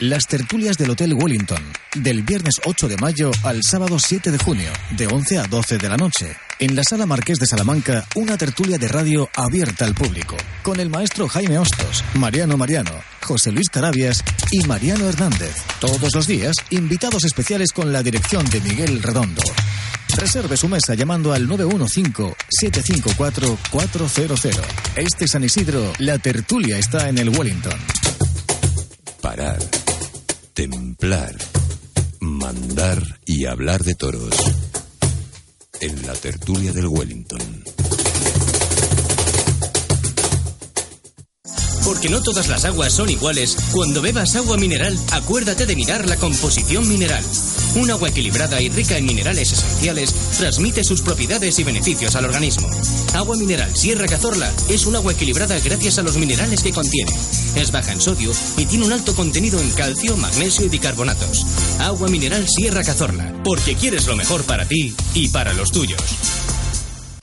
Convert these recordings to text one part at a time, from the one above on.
Las tertulias del Hotel Wellington, del viernes 8 de mayo al sábado 7 de junio, de 11 a 12 de la noche. En la Sala Marqués de Salamanca, una tertulia de radio abierta al público, con el maestro Jaime Hostos, Mariano Mariano, José Luis Carabias y Mariano Hernández. Todos los días, invitados especiales con la dirección de Miguel Redondo. Reserve su mesa llamando al 915-754-400. Este San Isidro, la tertulia está en el Wellington. Parar, templar, mandar y hablar de toros. En la tertulia del Wellington. Porque no todas las aguas son iguales, cuando bebas agua mineral, acuérdate de mirar la composición mineral. Un agua equilibrada y rica en minerales esenciales transmite sus propiedades y beneficios al organismo. Agua mineral Sierra Cazorla es un agua equilibrada gracias a los minerales que contiene. Es baja en sodio y tiene un alto contenido en calcio, magnesio y bicarbonatos. Agua mineral Sierra Cazorla, porque quieres lo mejor para ti y para los tuyos.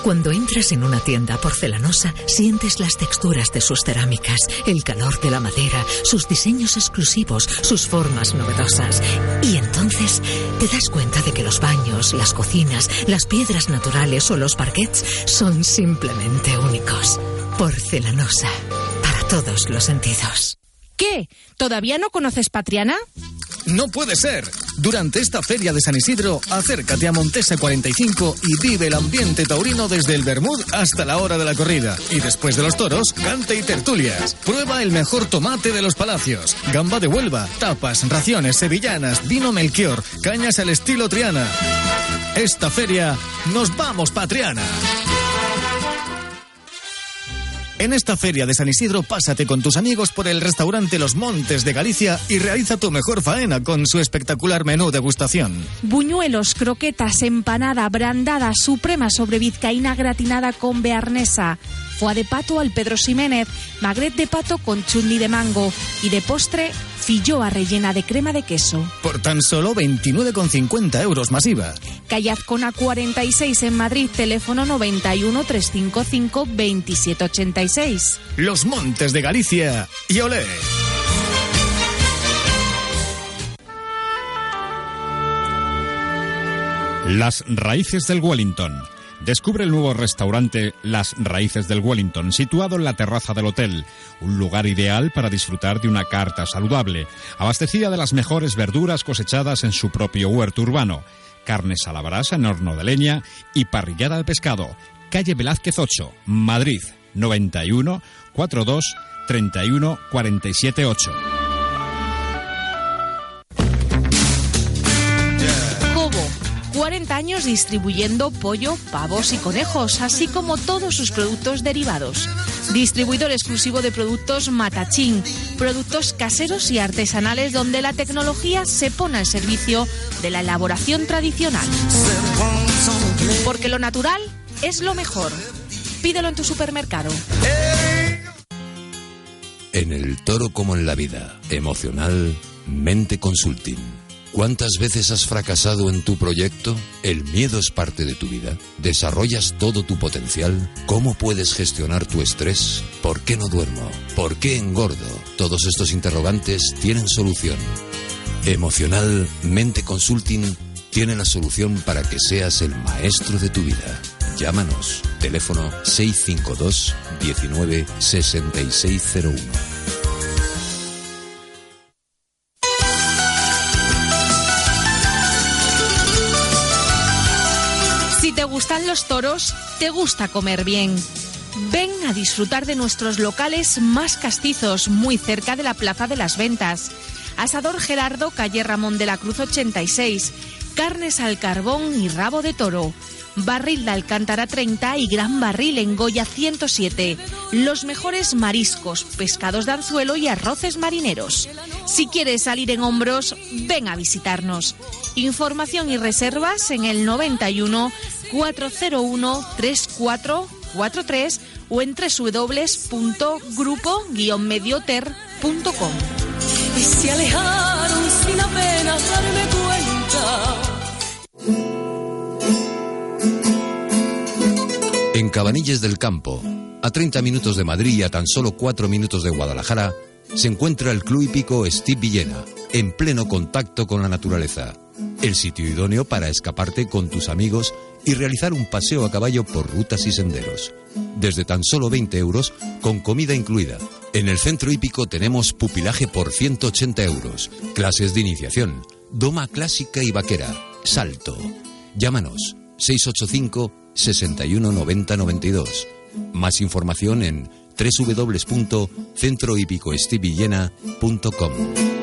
Cuando entras en una tienda porcelanosa, sientes las texturas de sus cerámicas, el calor de la madera, sus diseños exclusivos, sus formas novedosas. Y entonces te das cuenta de que los baños, las cocinas, las piedras naturales o los parquets son simplemente únicos. Porcelanosa, para todos los sentidos. ¿Qué? ¿Todavía no conoces Patriana? No puede ser. Durante esta feria de San Isidro, acércate a Montesa 45 y vive el ambiente taurino desde el Bermud hasta la hora de la corrida. Y después de los toros, cante y tertulias. Prueba el mejor tomate de los palacios, gamba de Huelva, tapas, raciones, sevillanas, vino Melchior, cañas al estilo Triana. Esta feria, nos vamos, Patriana. En esta feria de San Isidro, pásate con tus amigos por el restaurante Los Montes de Galicia y realiza tu mejor faena con su espectacular menú degustación. Buñuelos, croquetas, empanada, brandada, suprema sobre vizcaína gratinada con bearnesa, foie de pato al Pedro Ximénez, magret de pato con chutney de mango y de postre, filloa rellena de crema de queso. Por tan solo 29,50 euros masiva. Calle Azcona 46 en Madrid, teléfono 91 355 2786. Los Montes de Galicia y olé. Las raíces del Wellington. Descubre el nuevo restaurante Las Raíces del Wellington, situado en la terraza del hotel, un lugar ideal para disfrutar de una carta saludable, abastecida de las mejores verduras cosechadas en su propio huerto urbano, carnes a la brasa en horno de leña y parrillada de pescado. Calle Velázquez 8, Madrid, 91 42 31 47 40 años distribuyendo pollo, pavos y conejos, así como todos sus productos derivados. Distribuidor exclusivo de productos Matachín, productos caseros y artesanales donde la tecnología se pone al servicio de la elaboración tradicional. Porque lo natural es lo mejor. Pídelo en tu supermercado. En el toro como en la vida, emocional, Mente Consulting. ¿Cuántas veces has fracasado en tu proyecto? ¿El miedo es parte de tu vida? ¿Desarrollas todo tu potencial? ¿Cómo puedes gestionar tu estrés? ¿Por qué no duermo? ¿Por qué engordo? Todos estos interrogantes tienen solución. Emocional Mente Consulting tiene la solución para que seas el maestro de tu vida. Llámanos. Teléfono 652 19 6601. Los toros, te gusta comer bien. Ven a disfrutar de nuestros locales más castizos, muy cerca de la Plaza de las Ventas. Asador Gerardo, calle Ramón de la Cruz 86. Carnes al carbón y rabo de toro. Barril de Alcántara 30 y Gran Barril en Goya 107. Los mejores mariscos, pescados de anzuelo y arroces marineros. Si quieres salir en hombros, ven a visitarnos. Información y reservas en el 91 401 3443 o en www.grupo-medioter.com. Y se alejaron sin apenas darme cuenta. En Cabanilles del Campo, a 30 minutos de Madrid y a tan solo 4 minutos de Guadalajara, se encuentra el Club Hípico Steve Villena, en pleno contacto con la naturaleza. El sitio idóneo para escaparte con tus amigos y realizar un paseo a caballo por rutas y senderos. Desde tan solo 20 euros, con comida incluida. En el centro hípico tenemos pupilaje por 180 euros, clases de iniciación, doma clásica y vaquera, salto. Llámanos 685 61 90 92. Más información en www.centrohípicoestivillena.com.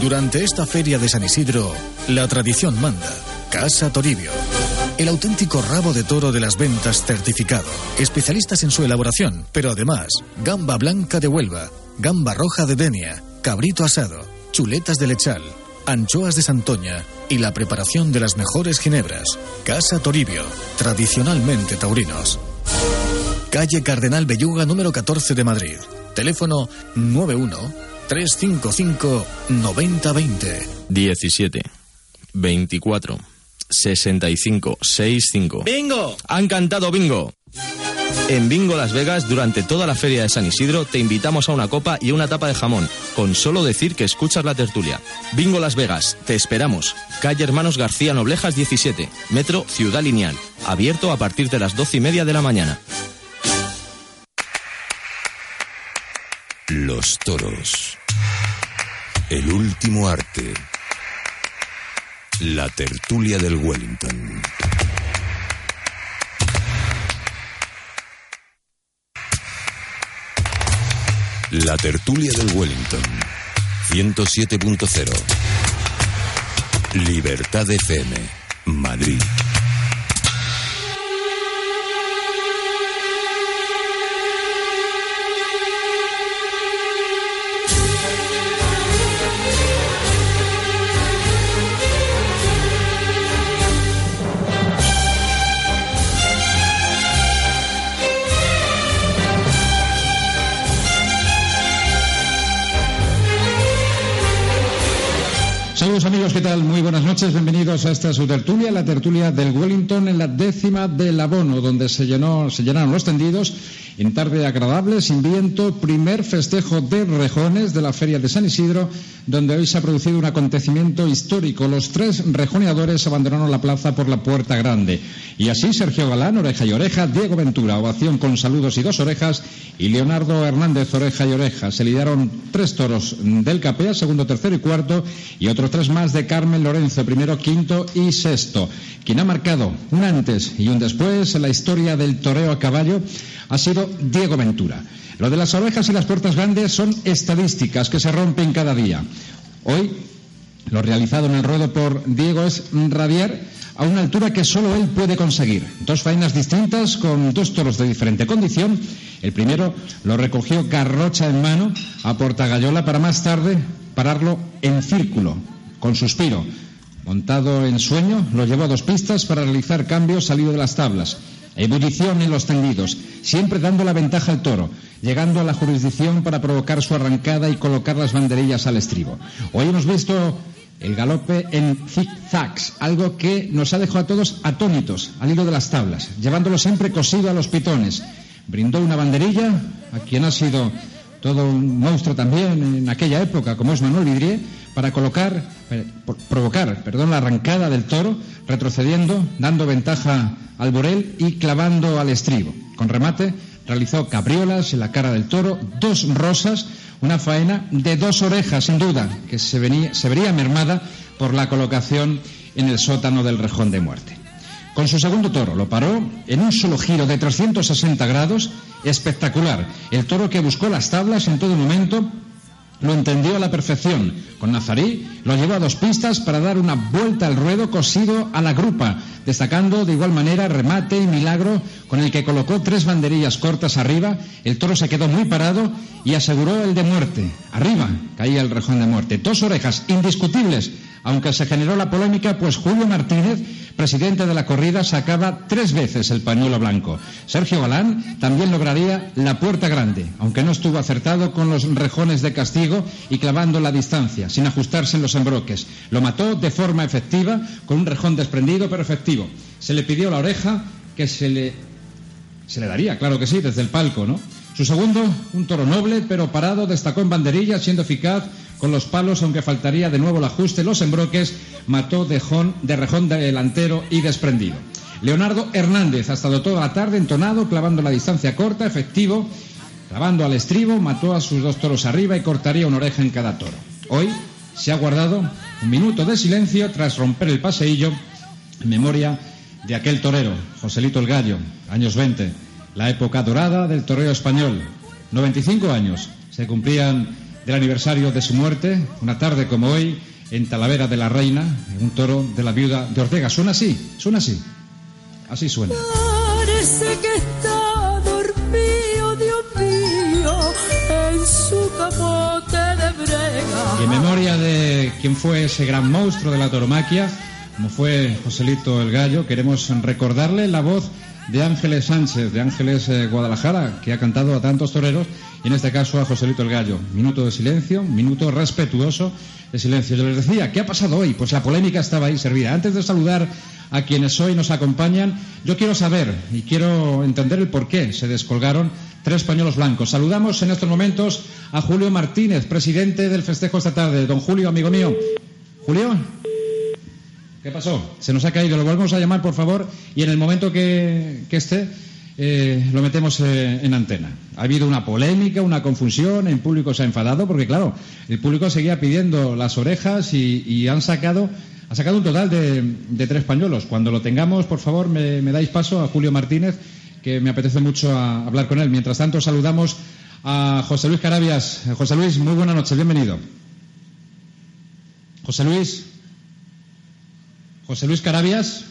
Durante esta feria de San Isidro, la tradición manda. Casa Toribio. El auténtico rabo de toro de las ventas certificado. Especialistas en su elaboración, pero además, gamba blanca de Huelva, gamba roja de Denia, cabrito asado, chuletas de lechal, anchoas de Santoña y la preparación de las mejores ginebras. Casa Toribio, tradicionalmente taurinos. Calle Cardenal Belluga número 14 de Madrid. Teléfono 91 355 9020. 17 24 65 65. ¡Bingo! Han cantado bingo. En Bingo Las Vegas, durante toda la feria de San Isidro, te invitamos a una copa y una tapa de jamón, con solo decir que escuchas la tertulia. Bingo Las Vegas, te esperamos. Calle Hermanos García Noblejas 17, Metro Ciudad Lineal, abierto a partir de las doce y media de la mañana. Los toros. El último arte. La tertulia del Wellington. La tertulia del Wellington. 107.0. Libertad FM. Madrid. Amigos, ¿qué tal? Muy buenas noches, bienvenidos a esta su tertulia, la tertulia del Wellington en la décima del abono, donde se llenó, se llenaron los tendidos en tarde agradable, sin viento, primer festejo de rejones de la Feria de San Isidro, donde hoy se ha producido un acontecimiento histórico. Los tres rejoneadores abandonaron la plaza por la Puerta Grande. Y así Sergio Galán, oreja y oreja, Diego Ventura, ovación con saludos y dos orejas, y Leonardo Hernández, oreja y oreja. Se lidiaron tres toros del Capea, segundo, tercero y cuarto, y otros tres más de Carmen Lorenzo, primero, quinto y sexto. Quien ha marcado un antes y un después en la historia del toreo a caballo ha sido Diego Ventura. Lo de las orejas y las puertas grandes son estadísticas que se rompen cada día. Hoy, lo realizado en el ruedo por Diego es rabiar a una altura que solo él puede conseguir. Dos faenas distintas con dos toros de diferente condición. El primero lo recogió garrocha en mano a Portagayola para más tarde pararlo en círculo, con suspiro. Montado en sueño, lo llevó a dos pistas para realizar cambios salido de las tablas. Ebullición en los tendidos, siempre dando la ventaja al toro, llegando a la jurisdicción para provocar su arrancada y colocar las banderillas al estribo. Hoy hemos visto el galope en zigzags, algo que nos ha dejado a todos atónitos al hilo de las tablas, llevándolo siempre cosido a los pitones. Brindó una banderilla a quien ha sido todo un monstruo también en aquella época, como es Manuel Vidrié, para colocar, provocar, perdón, la arrancada del toro, retrocediendo, dando ventaja al Borel y clavando al estribo. Con remate, realizó cabriolas en la cara del toro, dos rosas, una faena de dos orejas, sin duda, que se, venía, se vería mermada por la colocación en el sótano del rejón de muerte. Con su segundo toro lo paró en un solo giro de 360 grados, espectacular. El toro que buscó las tablas en todo momento lo entendió a la perfección. Con Nazarí lo llevó a dos pistas para dar una vuelta al ruedo cosido a la grupa, destacando de igual manera remate y milagro con el que colocó tres banderillas cortas arriba. El toro se quedó muy parado y aseguró el de muerte. Arriba caía el rejón de muerte. Dos orejas indiscutibles, aunque se generó la polémica, pues Julio Martínez presidente de la corrida, sacaba tres veces el pañuelo blanco. Sergio Galán también lograría la puerta grande, aunque no estuvo acertado con los rejones de castigo y clavando la distancia, sin ajustarse en los embroques. Lo mató de forma efectiva, con un rejón desprendido pero efectivo. Se le pidió la oreja que se le, se le daría, claro que sí, desde el palco, ¿no? Su segundo, un toro noble, pero parado, destacó en banderilla, siendo eficaz con los palos, aunque faltaría de nuevo el ajuste, los embroques, mató de, de rejón delantero y desprendido. Leonardo Hernández ha estado toda la tarde entonado, clavando la distancia corta, efectivo, clavando al estribo, mató a sus dos toros arriba y cortaría una oreja en cada toro. Hoy se ha guardado un minuto de silencio tras romper el paseillo en memoria de aquel torero, Joselito el Gallo, años 20 la época dorada del toreo español. 95 años se cumplían del aniversario de su muerte, una tarde como hoy, en Talavera de la Reina, en un toro de la viuda de Ortega. Suena así, suena así. Así suena. Parece que está dormido, Dios mío, en su capote de brega. Y en memoria de quien fue ese gran monstruo de la toromaquia, como fue Joselito el Gallo, queremos recordarle la voz de Ángeles Sánchez, de Ángeles eh, Guadalajara, que ha cantado a tantos toreros, y en este caso a Joselito el Gallo. Minuto de silencio, minuto respetuoso de silencio. Yo les decía, ¿qué ha pasado hoy? Pues la polémica estaba ahí servida. Antes de saludar a quienes hoy nos acompañan, yo quiero saber y quiero entender el por qué se descolgaron tres pañuelos blancos. Saludamos en estos momentos a Julio Martínez, presidente del festejo esta tarde. Don Julio, amigo mío. Julio. ¿Qué pasó? Se nos ha caído. Lo volvemos a llamar, por favor, y en el momento que, esté, eh, lo metemos eh, en antena. Ha habido una polémica, una confusión, el público se ha enfadado, porque claro, el público seguía pidiendo las orejas y, han sacado ha sacado un total de, tres pañuelos. Cuando lo tengamos, por favor, me, dais paso a Julio Martínez, que me apetece mucho hablar con él. Mientras tanto, saludamos a José Luis Carabias. José Luis, muy buenas noches, bienvenido. José Luis. José Luis Carabias.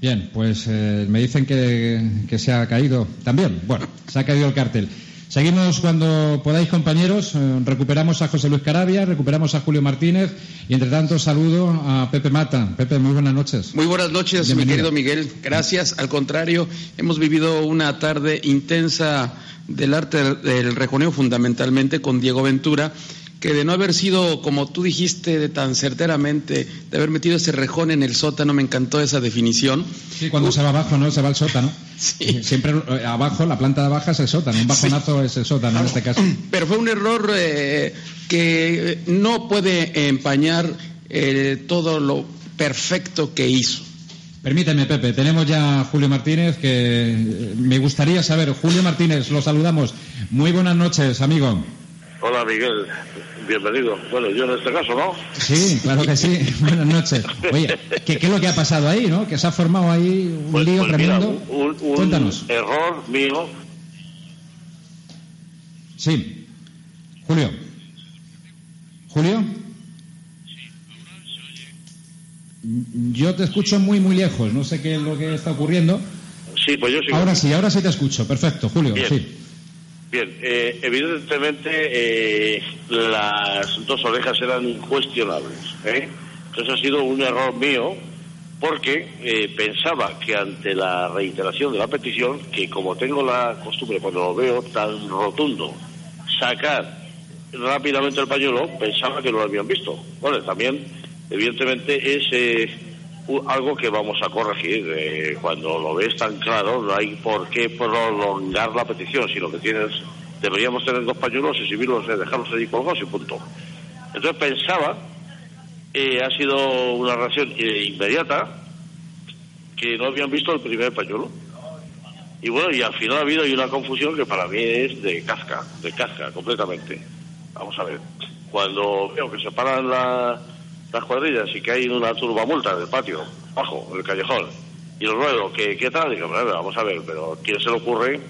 Bien, pues eh, me dicen que, se ha caído también. Bueno, se ha caído el cartel. Seguimos cuando podáis, compañeros. Eh, recuperamos a José Luis Carabias, recuperamos a Julio Martínez y, entre tanto, saludo a Pepe Mata. Pepe, muy buenas noches. Muy buenas noches, mi querido Miguel. Gracias. Al contrario, hemos vivido una tarde intensa del arte del rejoneo, fundamentalmente con Diego Ventura que de no haber sido, como tú dijiste tan certeramente, de haber metido ese rejón en el sótano, me encantó esa definición. Sí, cuando se va abajo, ¿no? Se va al sótano. Sí. Siempre eh, abajo, la planta de abajo es el sótano, un bajonazo es el sótano en este caso. Pero fue un error eh, que no puede empañar eh, todo lo perfecto que hizo. Permíteme, Pepe, tenemos ya a Julio Martínez, que me gustaría saber, Julio Martínez, lo saludamos. Muy buenas noches, amigo. Hola, Miguel bienvenido. Bueno, yo en este caso, ¿no? Sí, claro que sí. Buenas noches. Oye, ¿qué, es lo que ha pasado ahí, no? Que se ha formado ahí un pues, lío pues tremendo. un, Cuéntanos. error mío. Sí. Julio. Julio. Yo te escucho muy, muy lejos. No sé qué es lo que está ocurriendo. Sí, pues yo sí. Ahora sí, ahora sí te escucho. Perfecto, Julio. Sí. Bien, eh, evidentemente eh, las dos orejas eran incuestionables. ¿eh? Entonces ha sido un error mío porque pensaba que ante la reiteración de la petición, que como tengo la costumbre cuando lo veo tan rotundo, sacar rápidamente el pañuelo, pensaba que no lo habían visto. Bueno, también evidentemente es algo que vamos a corregir. Eh, cuando lo ves tan claro, no hay por qué prolongar la petición, sino que tienes, deberíamos tener dos pañuelos, exhibirlos, eh, dejarlos allí colgados y punto. Entonces pensaba, eh, ha sido una reacción inmediata, que no habían visto el primer pañuelo. Y bueno, y al final ha habido una confusión que para mí es de casca, de casca, completamente. Vamos a ver, cuando veo que se paran la las cuadrillas y que hay una turbamulta en el patio, abajo, en el callejón, y el ruedo, ¿qué, qué tal? Vamos a ver, pero ¿quién se le ocurre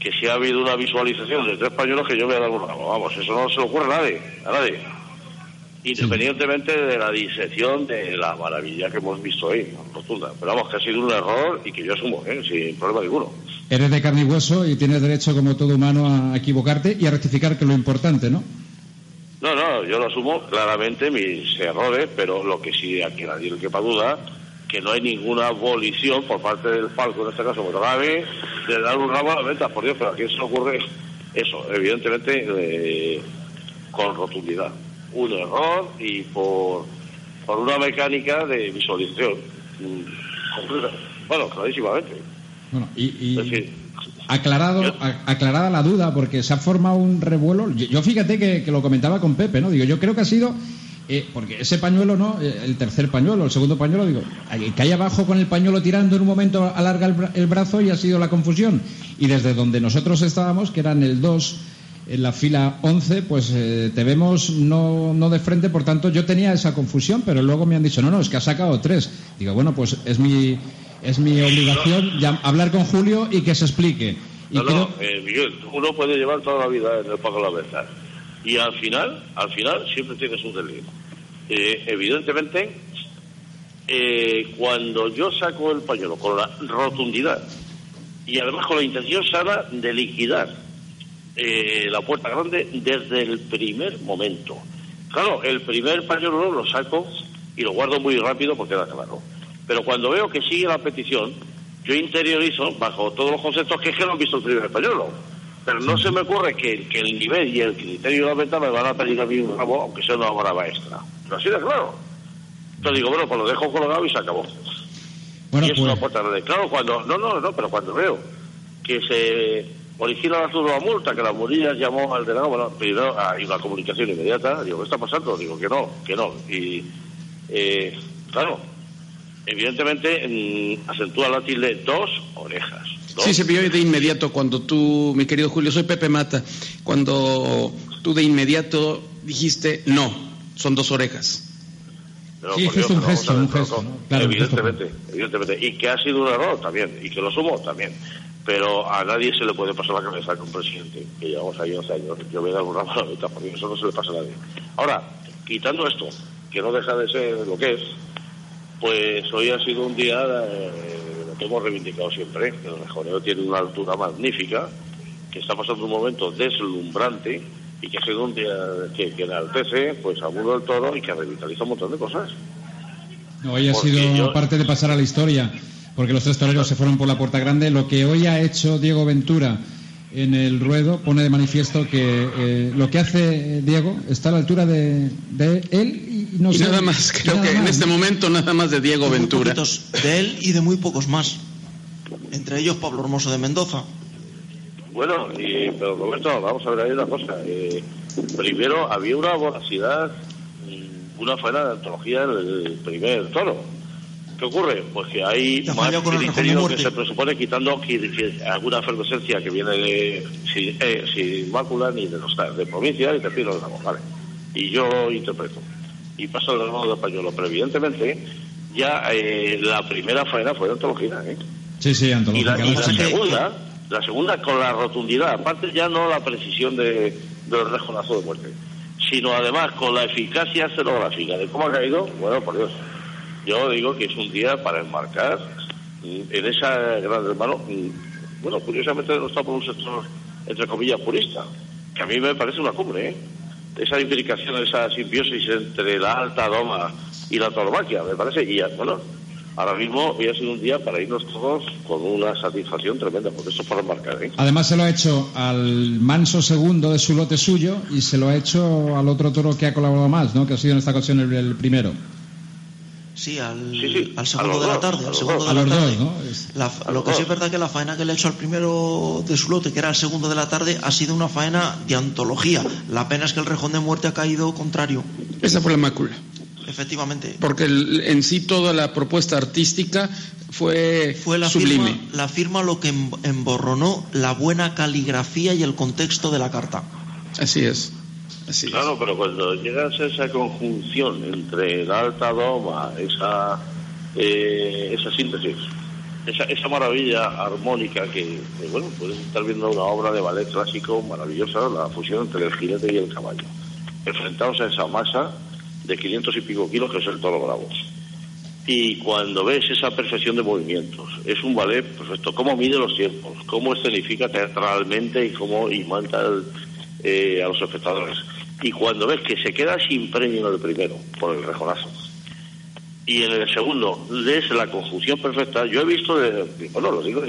que si ha habido una visualización de tres pañuelos que yo voy a dar un ramo. Vamos, eso no se le ocurre a nadie, a nadie. Independientemente de la disección de la maravilla que hemos visto ahí, rotunda. Pero vamos, que ha sido un error y que yo asumo, ¿eh? sin problema ninguno. Eres de carne y hueso y tienes derecho, como todo humano, a equivocarte y a rectificar, que es lo importante, ¿no? No, no, yo lo asumo claramente mis errores, pero lo que sí aquí nadie le quepa duda que no hay ninguna abolición por parte del palco, en este caso grave, de dar un ramo a la venta, por Dios, pero aquí se ocurre eso, evidentemente eh, con rotundidad. Un error y por, por una mecánica de visualización mm, completa. Bueno, clarísimamente. Bueno, y, aclarado, aclarada la duda, porque se ha formado un revuelo. Yo, fíjate que, que, lo comentaba con Pepe, ¿no? Digo, yo creo que ha sido eh, porque ese pañuelo no, eh, el tercer pañuelo, el segundo pañuelo, digo, que hay abajo con el pañuelo tirando en un momento alarga el, brazo y ha sido la confusión. Y desde donde nosotros estábamos, que eran el 2, en la fila 11, pues eh, te vemos no, no de frente, por tanto yo tenía esa confusión, pero luego me han dicho, no, no, es que ha sacado tres. Digo, bueno, pues es mi, es mi obligación hablar con Julio y que se explique. no, no, Miguel, uno puede llevar toda la vida en el pago de la verdad. Y al final, al final siempre tienes un delito. Eh, evidentemente, eh, cuando yo saco el pañuelo con la rotundidad y además con la intención sana de liquidar eh, la puerta grande desde el primer momento. Claro, el primer pañuelo lo saco y lo guardo muy rápido porque da claro. Pero cuando veo que sigue la petición, yo interiorizo, bajo todos los conceptos, que es que no han visto el primer pañuelo. Pero no se me ocurre que, el nivel y el criterio de la venta me van a pedir a mí un ramo, aunque sea una obra maestra. Pero así de claro. Entonces digo, bueno, pues lo dejo colgado y se acabó. Bueno, y es una pues- puerta de claro cuando no no no pero cuando veo que se origina la multa que la Murillas llamó al delegado bueno primero hay una comunicación inmediata digo qué está pasando digo que no que no y eh, claro evidentemente mm, acentúa la tilde dos orejas Sí, se vio de inmediato cuando tú, mi querido Julio, soy Pepe Mata, cuando tú de inmediato dijiste no, son dos orejas. sí, es un gesto, un gesto. evidentemente, evidentemente. Y que ha sido un error también, y que lo sumo también. Pero a nadie se le puede pasar la cabeza que un presidente, que llevamos ahí 11 años, yo voy a dar una mala porque eso no se le pasa a nadie. Ahora, quitando esto, que no deja de ser lo que es, pues hoy ha sido un día eh, hemos reivindicado siempre, que el rejoneo tiene una altura magnífica, que está pasando un momento deslumbrante y que sido un día que, que enaltece pues, a uno del toro y que revitaliza un montón de cosas. hoy ha sido parte de pasar a la historia, porque los tres toreros se fueron por la puerta grande. Lo que hoy ha hecho Diego Ventura en el ruedo pone de manifiesto que eh, lo que hace Diego está a la altura de, él y no y nada más, creo que en este momento nada más de Diego Ventura. De él y de muy pocos más. Entre ellos Pablo Hermoso de Mendoza. Bueno, y, pero Roberto, vamos a ver ahí una cosa. Eh, primero, había una voracidad, una faena de antología en el primer toro ¿Qué ocurre? Pues que hay más criterio que se presupone quitando alguna efervescencia que viene de sin, eh, sin mácula ni de los de provincia y te pido de vale. Y yo interpreto. Y pasa el lado de pañuelo. Pero evidentemente ya eh, la primera faena fue de antología. ¿eh? Sí, sí, antología. Y la, segunda, la segunda con la rotundidad, aparte ya no la precisión de, del rejonazo de muerte, sino además con la eficacia escenográfica de cómo ha caído, bueno, por Dios. Yo digo que es un día para enmarcar en esa gran hermano, bueno, curiosamente no está por un sector, entre comillas, purista, que a mí me parece una cumbre, ¿eh? Esa implicación, esa simbiosis entre la alta doma y la tauromaquia, me parece, y bueno, ahora mismo hoy ha sido un día para irnos todos con una satisfacción tremenda, porque eso es para enmarcar, ¿eh? Además se lo ha hecho al manso segundo de su lote suyo y se lo ha hecho al otro toro que ha colaborado más, ¿no? Que ha sido en esta ocasión el primero. Sí, al, segundo de la tarde. Al segundo de la tarde. lo que sí es verdad que la faena que le ha hecho al primero de su lote, que era el segundo de la tarde, ha sido una faena de antología. La pena es que el rejón de muerte ha caído contrario. Esa fue la mácula. Efectivamente. Porque en sí toda la propuesta artística fue, fue la sublime. Firma, la firma lo que emborronó la buena caligrafía y el contexto de la carta. Así es claro, pero cuando llegas a esa conjunción entre la alta doma, esa, eh, esa síntesis, esa, esa maravilla armónica que, bueno, puedes estar viendo una obra de ballet clásico maravillosa, la fusión entre el jinete y el caballo, enfrentados a esa masa de 500 y pico kilos que es el toro bravo. Y cuando ves esa perfección de movimientos, es un ballet perfecto. Cómo mide los tiempos, cómo escenifica teatralmente y cómo imanta eh, a los espectadores. Y cuando ves que se queda sin premio en el primero, por el rejonazo, y en el segundo ves la conjunción perfecta, yo he visto, de, bueno, lo digo,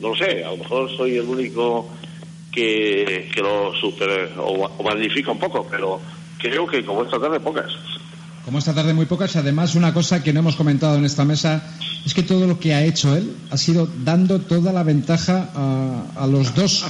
no lo sé, a lo mejor soy el único que, que lo super o, o magnifica un poco, pero creo que como esta tarde pocas. Como esta tarde muy pocas, además una cosa que no hemos comentado en esta mesa es que todo lo que ha hecho él ha sido dando toda la ventaja a, los dos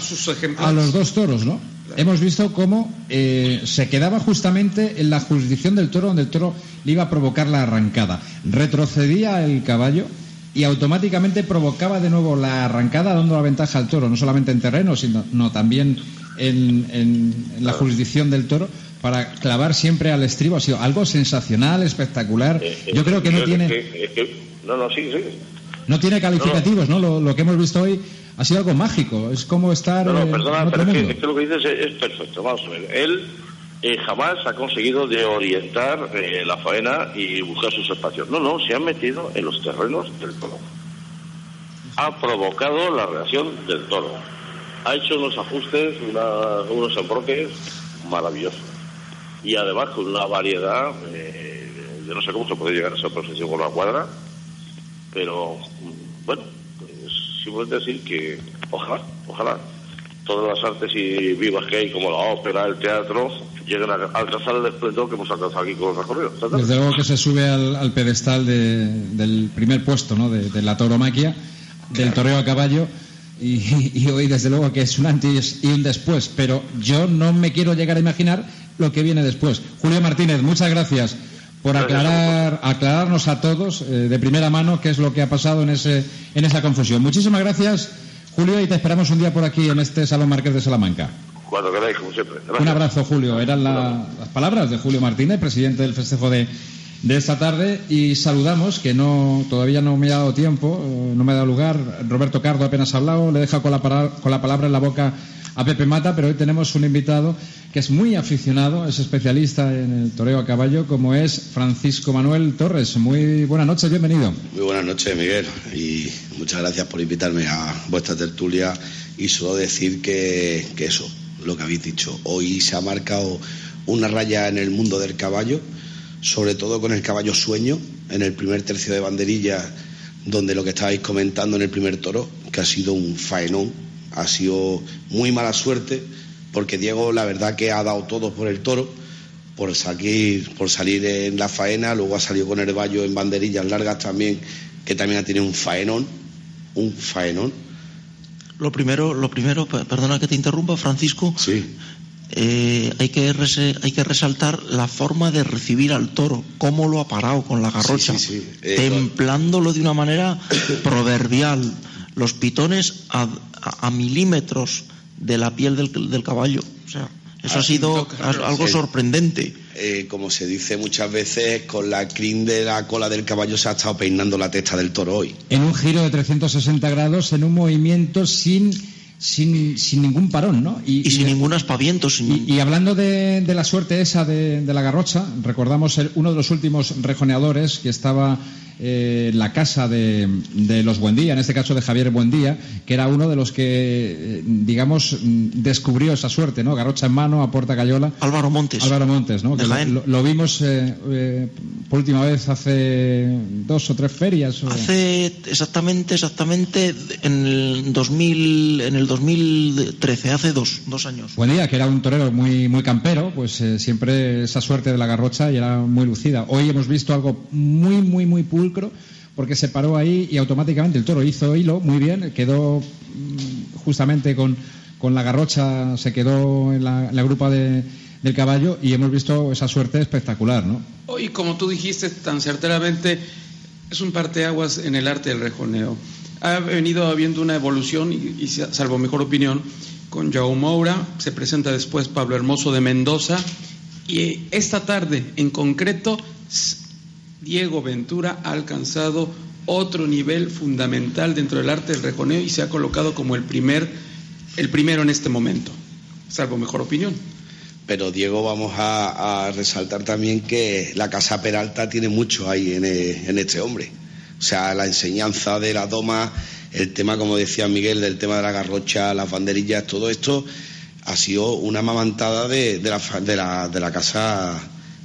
a, los dos toros, ¿no? Hemos visto cómo eh, se quedaba justamente en la jurisdicción del toro donde el toro le iba a provocar la arrancada. Retrocedía el caballo y automáticamente provocaba de nuevo la arrancada dando la ventaja al toro, no solamente en terreno, sino también en la jurisdicción del toro para clavar siempre al estribo ha sido algo sensacional, espectacular. Eh, eh, Yo creo que no tiene. no, no, sí, sí. No tiene calificativos, ¿no? Lo, que hemos visto hoy ha sido algo mágico. Es como estar. No, no, perdona, pero es que, lo que dices es, perfecto. Vamos a ver. Él eh, jamás ha conseguido de orientar la faena y buscar sus espacios. No, no, se ha metido en los terrenos del toro. Ha provocado la reacción del toro. Ha hecho unos ajustes, unos embroques maravillosos y además con una variedad, eh, yo no sé cómo se puede llegar a esa profesión con la cuadra, pero bueno, pues, simplemente decir que ojalá, ojalá todas las artes y vivas que hay, como la ópera, el teatro, lleguen a alcanzar el esplendor que hemos alcanzado aquí con los recorridos. Desde luego que se sube al, pedestal del primer puesto ¿no? de, la tauromaquia, del toreo a caballo. Y, y, hoy, desde luego, que es un antes y un después, pero yo no me quiero llegar a imaginar lo que viene después. Julio Martínez, muchas gracias por aclarar, aclararnos a todos eh, de primera mano qué es lo que ha pasado en, ese, en esa confusión. Muchísimas gracias, Julio, y te esperamos un día por aquí en este Salón Marqués de Salamanca. Cuando queráis, como siempre. Un abrazo, Julio. Eran las palabras de Julio Martínez, presidente del festejo de, de esta tarde, y saludamos, que no todavía no me ha dado tiempo, eh, no me ha dado lugar. Roberto Cardo apenas ha hablado, le deja con la, con la palabra en la boca a Pepe Mata, pero hoy tenemos un invitado que es muy aficionado, es especialista en el toreo a caballo, como es Francisco Manuel Torres. Muy buenas noches, bienvenido. Muy buenas noches, Miguel, y muchas gracias por invitarme a vuestra tertulia y solo decir que, eso, lo que habéis dicho, hoy se ha marcado una raya en el mundo del caballo, sobre todo con el caballo sueño, en el primer tercio de banderilla, donde lo que estabais comentando en el primer toro, que ha sido un faenón, ha sido muy mala suerte porque Diego la verdad que ha dado todo por el toro, por salir, por salir en la faena, luego ha salido con el vallo en banderillas largas también, que también ha tenido un faenón, un faenón. Lo primero, lo primero, perdona que te interrumpa, Francisco. Sí. Eh, hay, que hay que resaltar la forma de recibir al toro, cómo lo ha parado con la garrocha, eh, templándolo de una manera proverbial los pitones a, milímetros de la piel del, caballo. O sea, eso ha sido algo sorprendente. Eh, como se dice muchas veces, con la crin de la cola del caballo se ha estado peinando la testa del toro hoy. En un giro de 360 grados, en un movimiento sin sin, sin, ningún parón, ¿no? Y, sin ningún aspaviento. Y, hablando de, de, la suerte esa de, de la garrocha, recordamos uno de los últimos rejoneadores que estaba eh, la casa de, de, los Buendía, en este caso de Javier Buendía, que era uno de los que, eh, digamos, descubrió esa suerte, ¿no? Garrocha en mano, a puerta cayola. Álvaro Montes. Álvaro Montes, ¿no? lo, vimos eh, por última vez hace dos o tres ferias. Hace exactamente, exactamente en el 2000, en el 2013, hace dos, dos años. Buendía, que era un torero muy, muy campero, pues siempre esa suerte de la garrocha y era muy lucida. Hoy hemos visto algo muy, muy, muy puro porque se paró ahí y automáticamente el toro hizo hilo muy bien, quedó mm, justamente con, con la garrocha, se quedó en la, grupa del caballo y hemos visto esa suerte espectacular, ¿no? Hoy, como tú dijiste tan certeramente, es un parteaguas en el arte del rejoneo. Ha venido habiendo una evolución y, salvo mejor opinión, con Joao Moura, se presenta después Pablo Hermoso de Mendoza y esta tarde en concreto Diego Ventura ha alcanzado otro nivel fundamental dentro del arte del rejoneo y se ha colocado como el primer, el primero en este momento, salvo mejor opinión. Pero Diego, vamos a, resaltar también que la Casa Peralta tiene mucho ahí en, eh, en, este hombre. O sea, la enseñanza de la doma, el tema, como decía Miguel, del tema de la garrocha, las banderillas, todo esto ha sido una mamantada de, de, la, de, la, de la Casa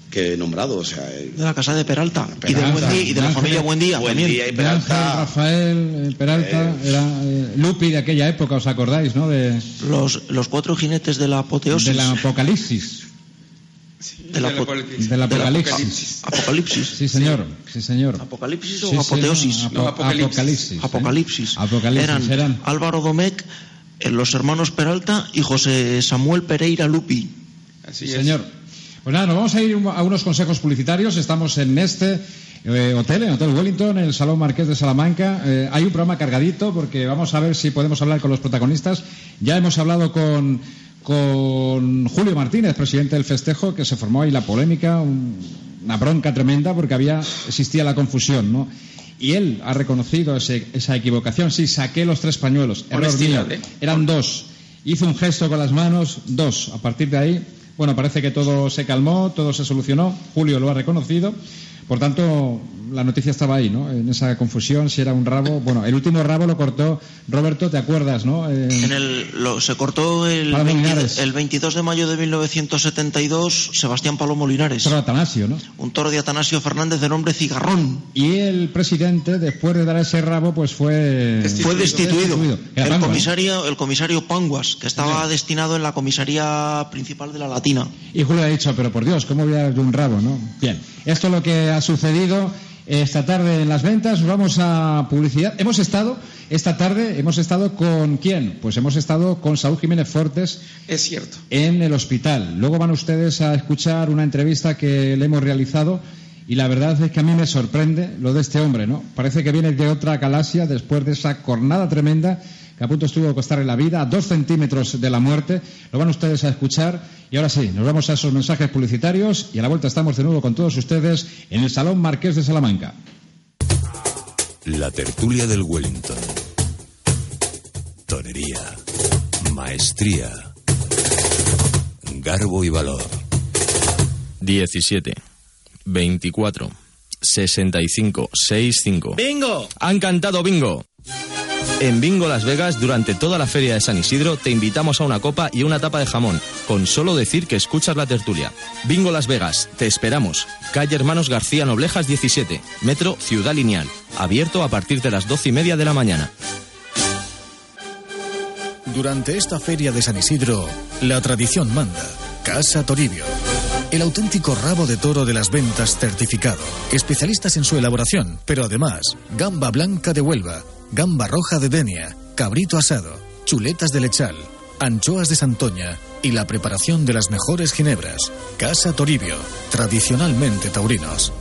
que he nombrado, o sea, de la casa de Peralta, y, de y de la familia Buendía, Buendía y Peralta. Rafael eh, Peralta, eh. era eh, Lupi de aquella época, ¿os acordáis, no? De los, los cuatro jinetes de la apoteosis. De la apocalipsis. de, la, apocalipsis. de la apocalipsis. Apocalipsis. Sí, señor. Sí, señor. Apocalipsis o apoteosis. No, apocalipsis. Apocalipsis. Apocalipsis. Eran, Álvaro Domecq, los hermanos Peralta y José Samuel Pereira Lupi. Así señor. Pues nada, nos vamos a ir a unos consejos publicitarios. Estamos en este eh, hotel, en Hotel Wellington, en el Salón Marqués de Salamanca. Eh, hay un programa cargadito porque vamos a ver si podemos hablar con los protagonistas. Ya hemos hablado con, con Julio Martínez, presidente del festejo, que se formó ahí la polémica, una bronca tremenda porque había existía la confusión, ¿no? Y él ha reconocido esa equivocación. Sí, saqué los tres pañuelos. Error mío. Eran dos. Hizo un gesto con las manos, dos. A partir de ahí bueno, parece que todo se calmó, todo se solucionó. Julio lo ha reconocido. Por tanto, la noticia estaba ahí, ¿no? En esa confusión, si era un rabo. Bueno, el último rabo lo cortó Roberto, ¿te acuerdas, no? En el, se cortó el, el 22 de mayo de 1972, Sebastián Palomo Linares. Toro de Atanasio, ¿no? Un toro de Atanasio Fernández de nombre Cigarrón. Y el presidente, después de dar ese rabo, pues fue. Fue destituido. El, comisario, el comisario Panguas, que estaba destinado en la comisaría principal de la Latina. Y Julio ha dicho, pero por Dios, ¿cómo voy a dar un rabo, no? Bien, esto es lo que ha sucedido esta tarde en las ventas. Vamos a publicidad. Hemos estado, esta tarde, hemos estado con quién? Pues hemos estado con Saúl Jiménez Fortes. Es cierto. En el hospital. Luego van ustedes a escuchar una entrevista que le hemos realizado. Y la verdad es que a mí me sorprende lo de este hombre, ¿no? Parece que viene de otra galaxia después de esa cornada tremenda que a punto estuvo de costarle la vida, a dos centímetros de la muerte. Lo van ustedes a escuchar. Y ahora sí, nos vamos a esos mensajes publicitarios y a la vuelta estamos de nuevo con todos ustedes en el Salón Marqués de Salamanca. La tertulia del Wellington. Tonería. Maestría. Garbo y valor. 17. 24. 65. 65. ¡Bingo! Han cantado bingo. En Bingo Las Vegas, durante toda la feria de San Isidro, te invitamos a una copa y una tapa de jamón, con solo decir que escuchas la tertulia. Bingo Las Vegas, te esperamos. Calle Hermanos García Noblejas 17, Metro Ciudad Lineal, abierto a partir de las doce y media de la mañana. Durante esta feria de San Isidro, la tradición manda. Casa Toribio. El auténtico rabo de toro de las ventas certificado. Especialistas en su elaboración, pero además, gamba blanca de Huelva gamba roja de Denia, cabrito asado, chuletas de lechal, anchoas de Santoña y la preparación de las mejores ginebras. Casa Toribio, tradicionalmente taurinos.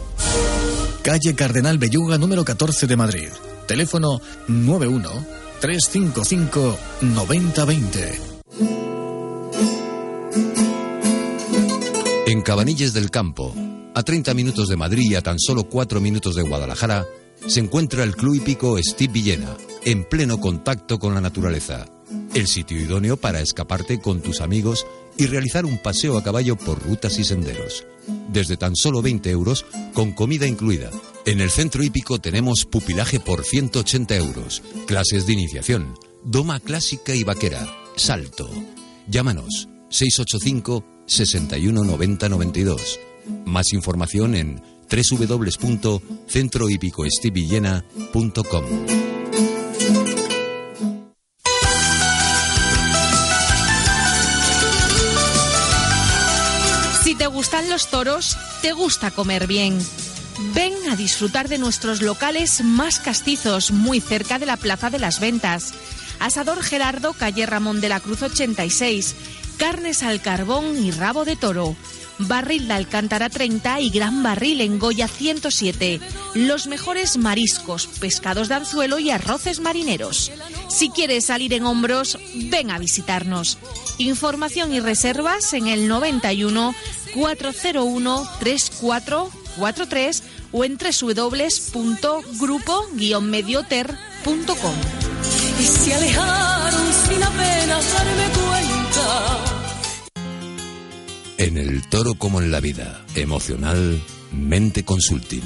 Calle Cardenal Belluga número 14 de Madrid. Teléfono 91 355 9020. En Cabanilles del Campo, a 30 minutos de Madrid y a tan solo 4 minutos de Guadalajara, se encuentra el Club Hípico Steve Villena, en pleno contacto con la naturaleza. El sitio idóneo para escaparte con tus amigos y realizar un paseo a caballo por rutas y senderos. Desde tan solo 20 euros, con comida incluida. En el centro hípico tenemos pupilaje por 180 euros, clases de iniciación, doma clásica y vaquera, salto. Llámanos 685 61 90 92. Más información en www.centrohipicoestivillena.com. Si te gustan los toros, te gusta comer bien. Ven a disfrutar de nuestros locales más castizos, muy cerca de la Plaza de las Ventas. Asador Gerardo, calle Ramón de la Cruz 86. Carnes al carbón y rabo de toro barril de Alcántara 30 y gran barril en Goya 107. Los mejores mariscos, pescados de anzuelo y arroces marineros. Si quieres salir en hombros, ven a visitarnos. Información y reservas en el 91 401 3443 o en www.grupo-medioter.com. Y se alejaron sin apenas darme cuenta. En el toro como en la vida, emocional, mente consulting.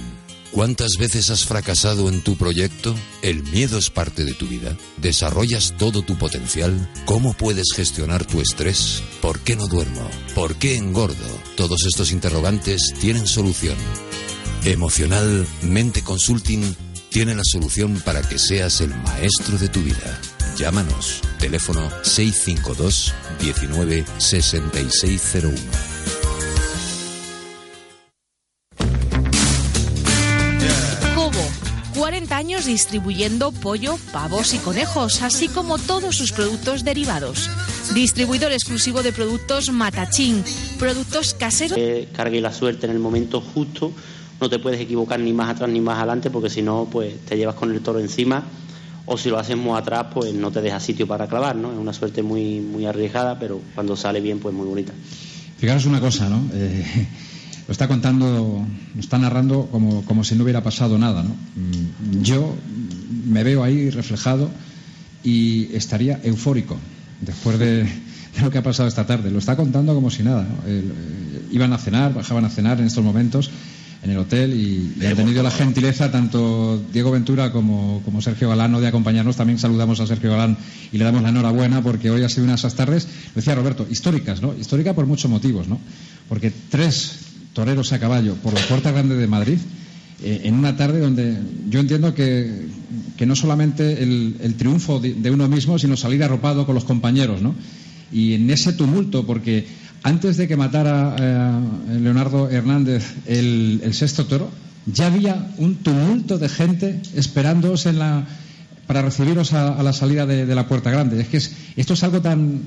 ¿Cuántas veces has fracasado en tu proyecto? ¿El miedo es parte de tu vida? ¿Desarrollas todo tu potencial? ¿Cómo puedes gestionar tu estrés? ¿Por qué no duermo? ¿Por qué engordo? Todos estos interrogantes tienen solución. Emocional Mente Consulting tiene la solución para que seas el maestro de tu vida. Llámanos. Teléfono 652 19 6601. Cobo, 40 años distribuyendo pollo, pavos y conejos, así como todos sus productos derivados. Distribuidor exclusivo de productos Matachín, productos caseros. Que cargue la suerte en el momento justo, no te puedes equivocar ni más atrás ni más adelante, porque si no, pues te llevas con el toro encima, o si lo haces muy atrás, pues no te deja sitio para clavar, ¿no? Es una suerte muy, muy arriesgada, pero cuando sale bien, pues muy bonita. Fijaros una cosa, ¿no? Eh, lo está contando, lo está narrando como, como si no hubiera pasado nada, ¿no? Mm, Yo me veo ahí reflejado y estaría eufórico después de, de lo que ha pasado esta tarde. Lo está contando como si nada, eh, iban a cenar, bajaban a cenar en estos momentos en el hotel y, y tenido la gentileza tanto Diego Ventura como, como Sergio Galán de acompañarnos. También saludamos a Sergio Galán y le damos la enhorabuena porque hoy ha sido una de esas tardes, decía Roberto, históricas, ¿no? Histórica por muchos motivos, ¿no? Porque tres toreros a caballo por la Puerta Grande de Madrid eh, en una tarde donde yo entiendo que, que no solamente el, el triunfo de, de uno mismo, sino salir arropado con los compañeros, ¿no? Y en ese tumulto, porque antes de que matara eh, Leonardo Hernández el, el sexto toro, ya había un tumulto de gente esperándoos en la, para recibiros a, a la salida de, de la Puerta Grande. Es que es- esto es algo tan,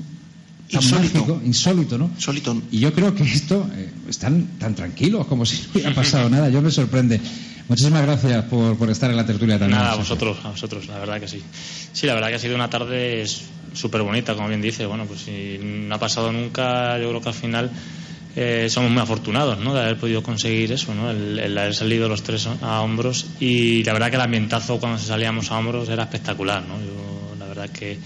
tan Insólito. mágico, insólito, ¿no? Insólito. Y yo creo que esto eh, están tan tranquilos como si no hubiera pasado nada. Yo me sorprende. Muchísimas gracias por, por estar en la tertulia también. Nada, a vosotros, a vosotros, la verdad que sí. Sí, la verdad que ha sido una tarde súper bonita, como bien dice. Bueno, pues si no ha pasado nunca, yo creo que al final eh, somos muy afortunados, ¿no? De haber podido conseguir eso, ¿no? El, el haber salido los tres a hombros y la verdad que el ambientazo cuando salíamos a hombros era espectacular, ¿no? Yo, la verdad que,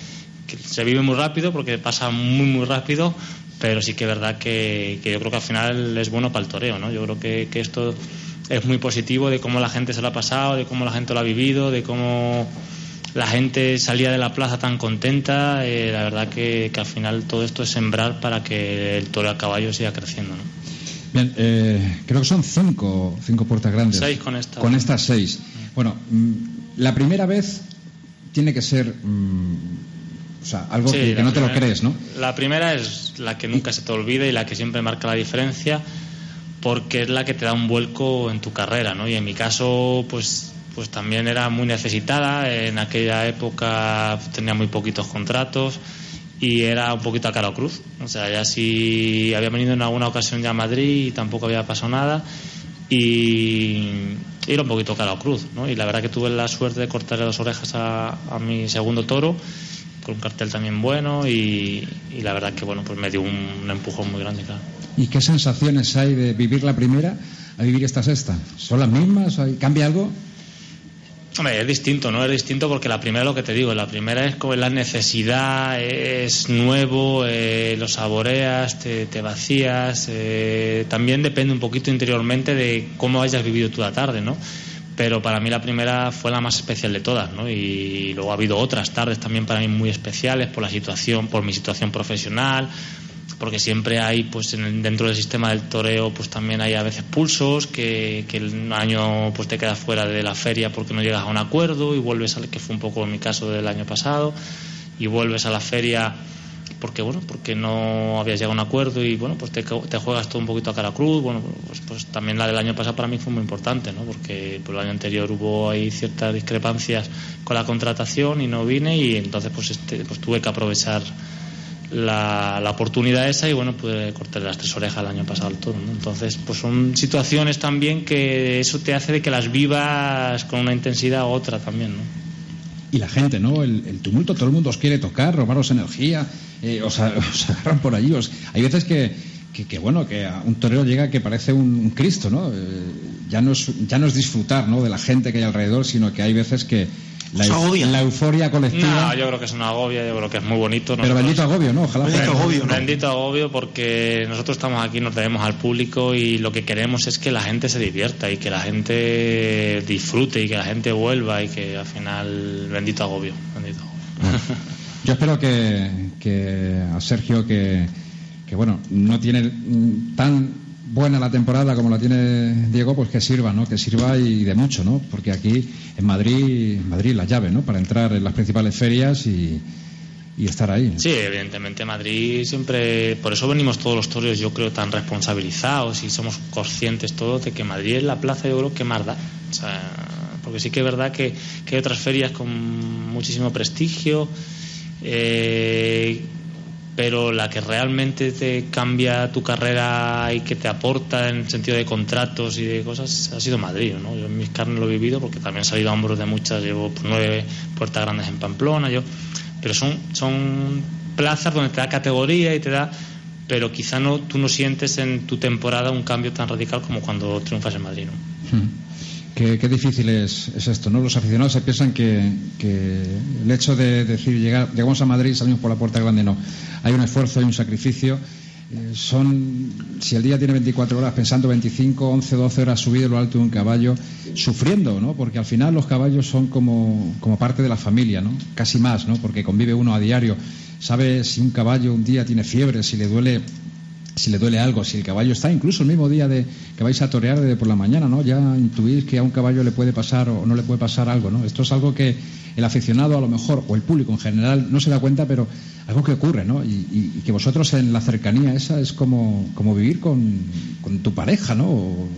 se vive muy rápido porque pasa muy, muy rápido, pero sí que es verdad que, que yo creo que al final es bueno para el toreo, ¿no? Yo creo que, que esto es muy positivo de cómo la gente se lo ha pasado, de cómo la gente lo ha vivido, de cómo la gente salía de la plaza tan contenta. eh, la verdad que, que al final todo esto es sembrar para que el toro a caballo siga creciendo. ¿no? Bien, eh, creo que son cinco, cinco puertas grandes. Seis con esta. Con estas seis. Bueno, mm, la primera vez tiene que ser, mm, o sea, algo Sí, que, no te lo crees, ¿no? La primera es la que nunca se te olvida y la que siempre marca la diferencia porque es la que te da un vuelco en tu carrera, ¿no? Y en mi caso, pues, pues también era muy necesitada. En aquella época tenía muy poquitos contratos y era un poquito a cara o cruz. O sea, ya si había venido en alguna ocasión ya a Madrid y tampoco había pasado nada y era un poquito cara o cruz, ¿no? Y la verdad que tuve la suerte de cortarle las orejas a, a mi segundo toro con un cartel también bueno y, y la verdad que bueno pues me dio un, un empujón muy grande claro. ¿Y qué sensaciones hay de vivir la primera a vivir esta sexta? ¿Son las mismas? ¿Hay- ¿Cambia algo? Es distinto, ¿no? Es distinto porque la primera, lo que te digo, la primera es como la necesidad, es nuevo, eh, lo saboreas, te, te vacías. eh, también depende un poquito interiormente de cómo hayas vivido tú la tarde, ¿no? Pero para mí la primera fue la más especial de todas, ¿no? Y luego ha habido otras tardes también para mí muy especiales por la situación, por mi situación profesional, porque siempre hay pues en el- dentro del sistema del toreo pues también hay a veces pulsos que, que el año pues te quedas fuera de la feria porque no llegas a un acuerdo y vuelves al que fue un poco mi caso del año pasado y vuelves a la feria porque bueno porque no habías llegado a un acuerdo y bueno pues te, te juegas todo un poquito a cara cruz. Bueno pues, pues también la del año pasado para mí fue muy importante no porque por el año anterior hubo ahí ciertas discrepancias con la contratación y no vine y entonces pues este pues tuve que aprovechar la, la oportunidad esa y bueno pude cortar las tres orejas el año pasado al toro ¿no? entonces pues son situaciones también que eso te hace de que las vivas con una intensidad u otra también ¿no? Y la gente, ¿no? El, tumulto, todo el mundo os quiere tocar, robaros energía, eh, os agarran por allí. os- Hay veces que, que, bueno, que a un torero llega que parece un, Cristo, ¿no? Eh, ya, no es, ya no es disfrutar ¿no? de la gente que hay alrededor, sino que hay veces que la, la, euforia colectiva. No, yo creo que es una agobia, yo creo que es muy bonito. Pero bendito agobio, ¿no? Ojalá. Bendito agobio, ¿no? Bendito agobio porque nosotros estamos aquí, nos tenemos al público y lo que queremos es que la gente se divierta y que la gente disfrute y que la gente vuelva y que al final, bendito agobio. Bendito Yo espero que, que a Sergio, que, que bueno, no tiene tan buena la temporada como la tiene Diego, pues que sirva, ¿no? Que sirva y de mucho, ¿no? Porque aquí en Madrid, Madrid la llave, ¿no? Para entrar en las principales ferias y, estar ahí. Sí, evidentemente Madrid siempre, por eso venimos todos los toros, yo creo, tan responsabilizados y somos conscientes todos de que Madrid es la plaza, yo creo, que más da. O sea, porque sí que es verdad que, que hay otras ferias con muchísimo prestigio. Eh, pero la que realmente te cambia tu carrera y que te aporta en sentido de contratos y de cosas ha sido Madrid. ¿no? Yo en mis carnes lo he vivido porque también he salido a hombros de muchas, llevo nueve puertas grandes en Pamplona, yo, pero son, son plazas donde te da categoría y te da pero quizá no tú no sientes en tu temporada un cambio tan radical como cuando triunfas en Madrid. ¿no? Hmm. Qué, difícil es, esto, ¿no? Los aficionados se piensan que, el hecho de decir llegar, llegamos a Madrid, salimos por la puerta grande, no. Hay un esfuerzo, hay un sacrificio. Eh, son, si el día tiene 24 horas, pensando 25, 11, 12 horas subido lo alto de un caballo, sufriendo, ¿no? Porque al final los caballos son como, como parte de la familia, ¿no? Casi más, ¿no? Porque convive uno a diario. Sabe si un caballo un día tiene fiebre, si le duele si le duele algo, si el caballo está incluso el mismo día de que vais a torear de por la mañana, ¿no? Ya intuís que a un caballo le puede pasar o no le puede pasar algo, ¿no? Esto es algo que el aficionado a lo mejor o el público en general no se da cuenta, pero algo que ocurre, ¿no? Y, que vosotros en la cercanía esa es como, como vivir con, tu pareja, ¿no?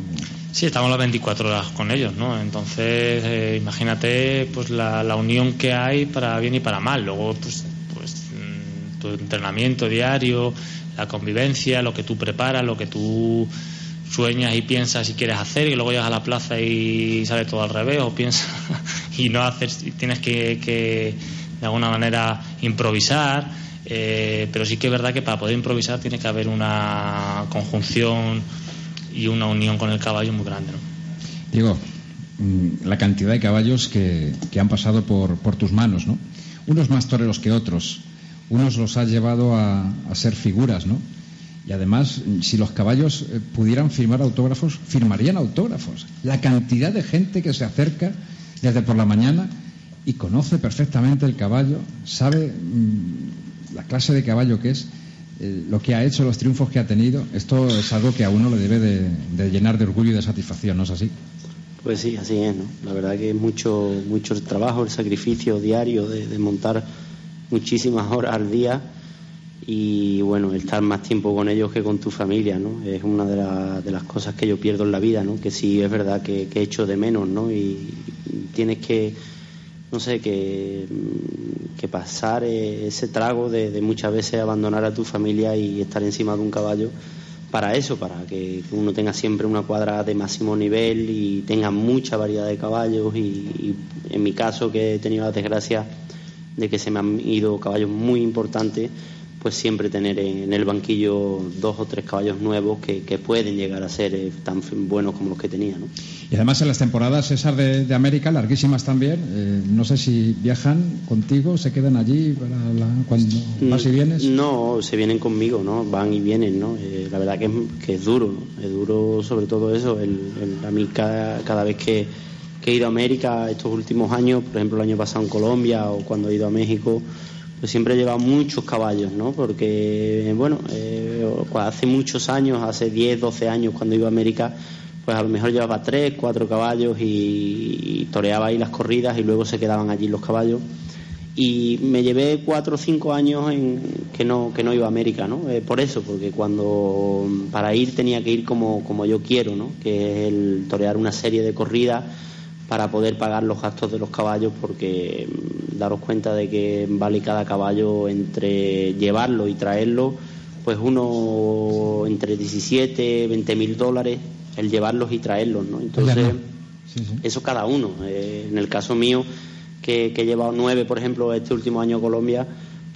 Sí, estamos las 24 horas con ellos, ¿no? Entonces, eh, imagínate pues la, la, unión que hay para bien y para mal. Luego, pues, pues mm, tu entrenamiento diario, la convivencia, lo que tú preparas, lo que tú sueñas y piensas y quieres hacer y luego llegas a la plaza y sale todo al revés o piensas y no haces, tienes que, de alguna manera improvisar, eh, pero sí que es verdad que para poder improvisar tiene que haber una conjunción y una unión con el caballo muy grande. ¿no? Diego, mm, la cantidad de caballos que, que han pasado por, por tus manos, ¿no? Unos más toreros que otros, unos los ha llevado a, ser figuras, ¿no? Y además, si los caballos eh, pudieran firmar autógrafos, firmarían autógrafos. La cantidad de gente que se acerca desde por la mañana y conoce perfectamente el caballo, sabe mm, la clase de caballo que es, eh, lo que ha hecho, los triunfos que ha tenido. Esto es algo que a uno le debe de, llenar de orgullo y de satisfacción, ¿no es así? Pues sí, así es, ¿no? La verdad que es mucho, mucho trabajo, el sacrificio diario de montar muchísimas horas al día y bueno, estar más tiempo con ellos que con tu familia, ¿no? Es una de, las cosas que yo pierdo en la vida, ¿no? Que sí es verdad que, que echo de menos, ¿no? Y tienes que, no sé, que, que pasar ese trago de, muchas veces abandonar a tu familia y estar encima de un caballo para eso, para que uno tenga siempre una cuadra de máximo nivel y tenga mucha variedad de caballos y, y en mi caso que he tenido la desgracia de que se me han ido caballos muy importantes, pues siempre tener en el banquillo dos o tres caballos nuevos que, pueden llegar a ser eh, tan buenos como los que tenía. ¿no? Y además en las temporadas esas de, América, larguísimas también, eh, no sé si viajan contigo, se quedan allí para cuando vas y mm, vienes. No, se vienen conmigo, ¿no? van y vienen. ¿no? Eh, la verdad que es, que es duro, es duro sobre todo eso. El, a mí cada vez que que he ido a América estos últimos años, por ejemplo el año pasado en Colombia o cuando he ido a México, pues siempre he llevado muchos caballos, ¿no? Porque, bueno, eh, hace muchos años, hace 10, 12 años cuando iba a América, pues a lo mejor llevaba 3, 4 caballos y, toreaba ahí las corridas y luego se quedaban allí los caballos. Y me llevé 4 o 5 años en que no, que no iba a América, ¿no? Eh, por eso, porque cuando para ir tenía que ir como, como yo quiero, ¿no? Que es el torear una serie de corridas para poder pagar los gastos de los caballos porque mm, daros cuenta de que vale cada caballo entre llevarlo y traerlo pues uno entre 17 20 mil dólares el llevarlos y traerlos no entonces eso cada uno eh, en el caso mío que, que, he llevado nueve por ejemplo este último año a Colombia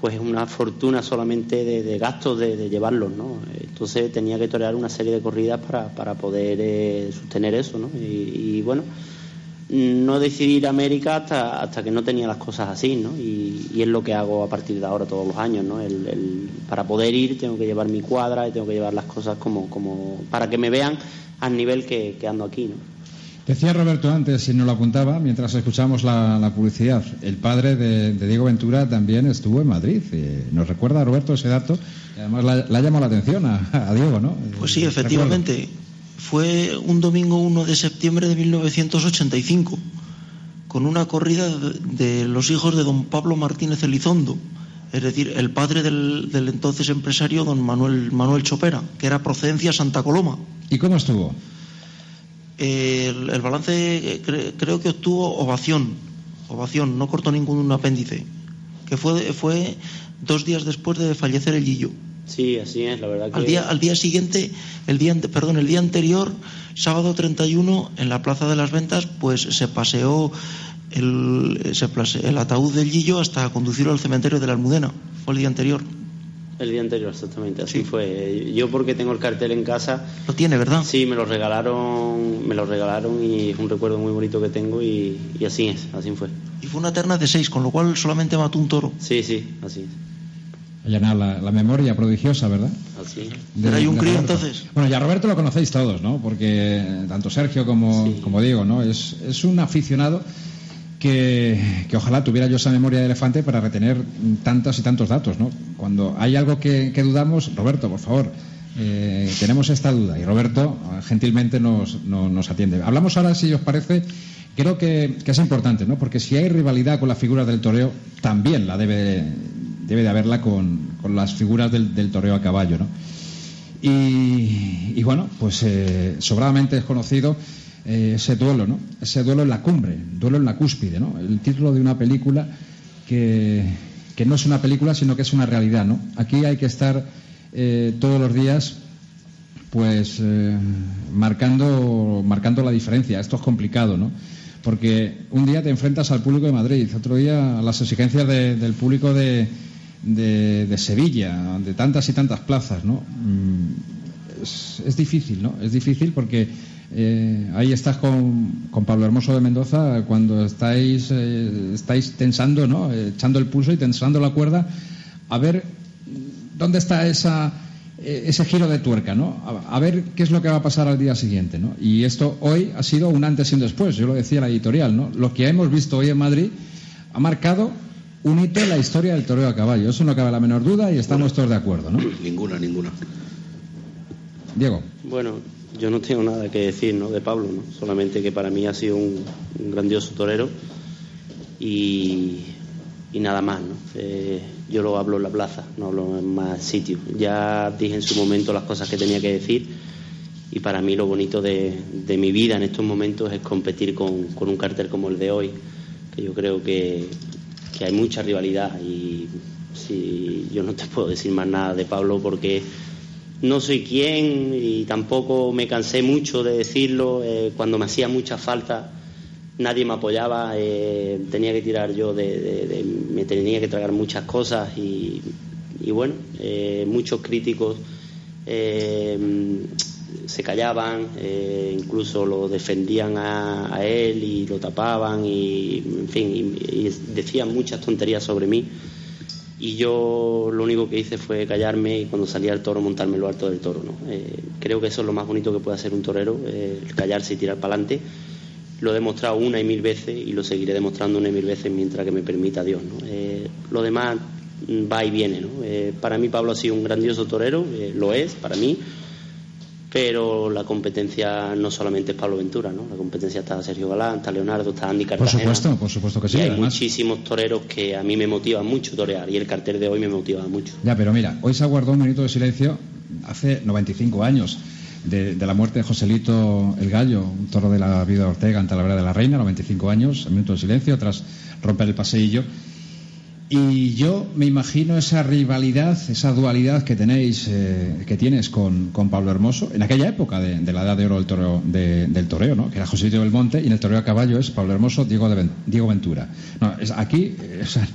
pues es una fortuna solamente de, gastos de, llevarlos, ¿no? Entonces tenía que torear una serie de corridas para, para poder eh, sostener eso, ¿no? Y, bueno, no decidí ir a América hasta, hasta que no tenía las cosas así, ¿no? Y, es lo que hago a partir de ahora todos los años, ¿no? El, para poder ir tengo que llevar mi cuadra y tengo que llevar las cosas como, como para que me vean al nivel que, que ando aquí, ¿no? Decía Roberto antes, si no lo apuntaba, mientras escuchamos la, publicidad, el padre de, Diego Ventura también estuvo en Madrid. ¿Nos recuerda, Roberto, ese dato? además le ha llamado la atención a, Diego, ¿no? Pues sí, efectivamente. Fue un domingo 1 de septiembre de 1985, con una corrida de, los hijos de don Pablo Martínez Elizondo, es decir, el padre del, entonces empresario don Manuel, Manuel Chopera, que era procedencia Santa Coloma. ¿Y cómo estuvo? el, balance creo que obtuvo ovación, ovación, no cortó ningún apéndice, que fue, fue dos días después de fallecer el Gillo. Sí, así es, la verdad que... Al día, al día siguiente, el día, perdón, el día anterior, sábado 31, en la Plaza de las Ventas, pues se paseó el, se el ataúd del Gillo hasta conducirlo al cementerio de la Almudena. Fue el día anterior. El día anterior, exactamente, así fue. Yo porque tengo el cartel en casa. Lo tiene, ¿verdad? Sí, me lo regalaron, me lo regalaron y es un recuerdo muy bonito que tengo y, así es, así fue. Y fue una terna de seis, con lo cual solamente mató un toro. Sí, sí, así es. Llenar la, la, memoria prodigiosa, ¿verdad? Así. Pero hay un crío entonces. Bueno, ya Roberto lo conocéis todos, ¿no? Porque tanto Sergio como, como Diego, ¿no? Es, es un aficionado que, ojalá tuviera yo esa memoria de elefante para retener tantos y tantos datos, ¿no? Cuando hay algo que, dudamos, Roberto, por favor, eh, tenemos esta duda y Roberto gentilmente nos, nos, atiende. Hablamos ahora, si os parece, creo que, es importante, ¿no? Porque si hay rivalidad con la figura del toreo, también la debe, debe de haberla con, las figuras del, toreo a caballo, ¿no? Y, bueno, pues eh, sobradamente es conocido eh, ese duelo, ¿no? Ese duelo en la cumbre, duelo en la cúspide, ¿no? El título de una película que, no es una película, sino que es una realidad, ¿no? Aquí hay que estar eh, todos los días, pues, marcando, marcando la diferencia. Esto es complicado, ¿no? Porque un día te enfrentas al público de Madrid, otro día a las exigencias del público de, de, Sevilla, de tantas y tantas plazas, ¿no? Mm, es, es difícil, ¿no? Es difícil porque eh, ahí estás con, Pablo Hermoso de Mendoza cuando estáis, eh, estáis tensando, ¿no? echando el pulso y tensando la cuerda a ver dónde está esa, eh, ese giro de tuerca, ¿no? A, ver qué es lo que va a pasar al día siguiente, ¿no? Y esto hoy ha sido un antes y un después, yo lo decía en la editorial, ¿no? Lo que hemos visto hoy en Madrid ha marcado un hito en la historia del toreo a caballo. Eso no cabe la menor duda y estamos todos de acuerdo, ¿no? Ninguna, ninguna. Diego. Bueno, yo no tengo nada que decir ¿no? de Pablo, ¿no? solamente que para mí ha sido un, grandioso torero y, nada más. ¿no? Eh, yo lo hablo en la plaza, no hablo en más sitios. Ya dije en su momento las cosas que tenía que decir y para mí lo bonito de, mi vida en estos momentos es competir con, un cartel como el de hoy, que yo creo que, que hay mucha rivalidad y si yo no te puedo decir más nada de Pablo porque no soy quien y tampoco me cansé mucho de decirlo. Eh, cuando me hacía mucha falta, nadie me apoyaba. Eh, tenía que tirar yo de, me tenía que tragar muchas cosas y, bueno, eh, muchos críticos se callaban, incluso lo defendían a, él y lo tapaban y, en fin, decían muchas tonterías sobre mí y yo lo único que hice fue callarme y cuando salía el toro montarme lo alto del toro. ¿no? Eh, creo que eso es lo más bonito que puede hacer un torero, eh, callarse y tirar para adelante. Lo he demostrado una y mil veces y lo seguiré demostrando una y mil veces mientras que me permita Dios. ¿no? Eh, lo demás va y viene. ¿no? para mí Pablo ha sido un grandioso torero, lo es, para mí pero la competencia no solamente es Pablo Ventura, ¿no? La competencia está Sergio Galán, está Leonardo, está Andy Cartagena. Por supuesto, por supuesto que sí. Y hay muchísimos toreros que a mí me motivan mucho torear y el cartel de hoy me motiva mucho. Ya, pero mira, hoy se aguardó un minuto de silencio hace 95 años de, la muerte de Joselito el Gallo, un toro de la vida de Ortega en Talavera de la Reina, 95 años, un minuto de silencio tras romper el paseillo. Y yo me imagino esa rivalidad, esa dualidad que tenéis, eh, que tienes con, Pablo Hermoso, en aquella época de, la edad de oro del toreo, del toreo, ¿no? que era José del Monte, y en el toreo a caballo es Pablo Hermoso, Diego, de, Diego Ventura. No, es, aquí, eh, o sea,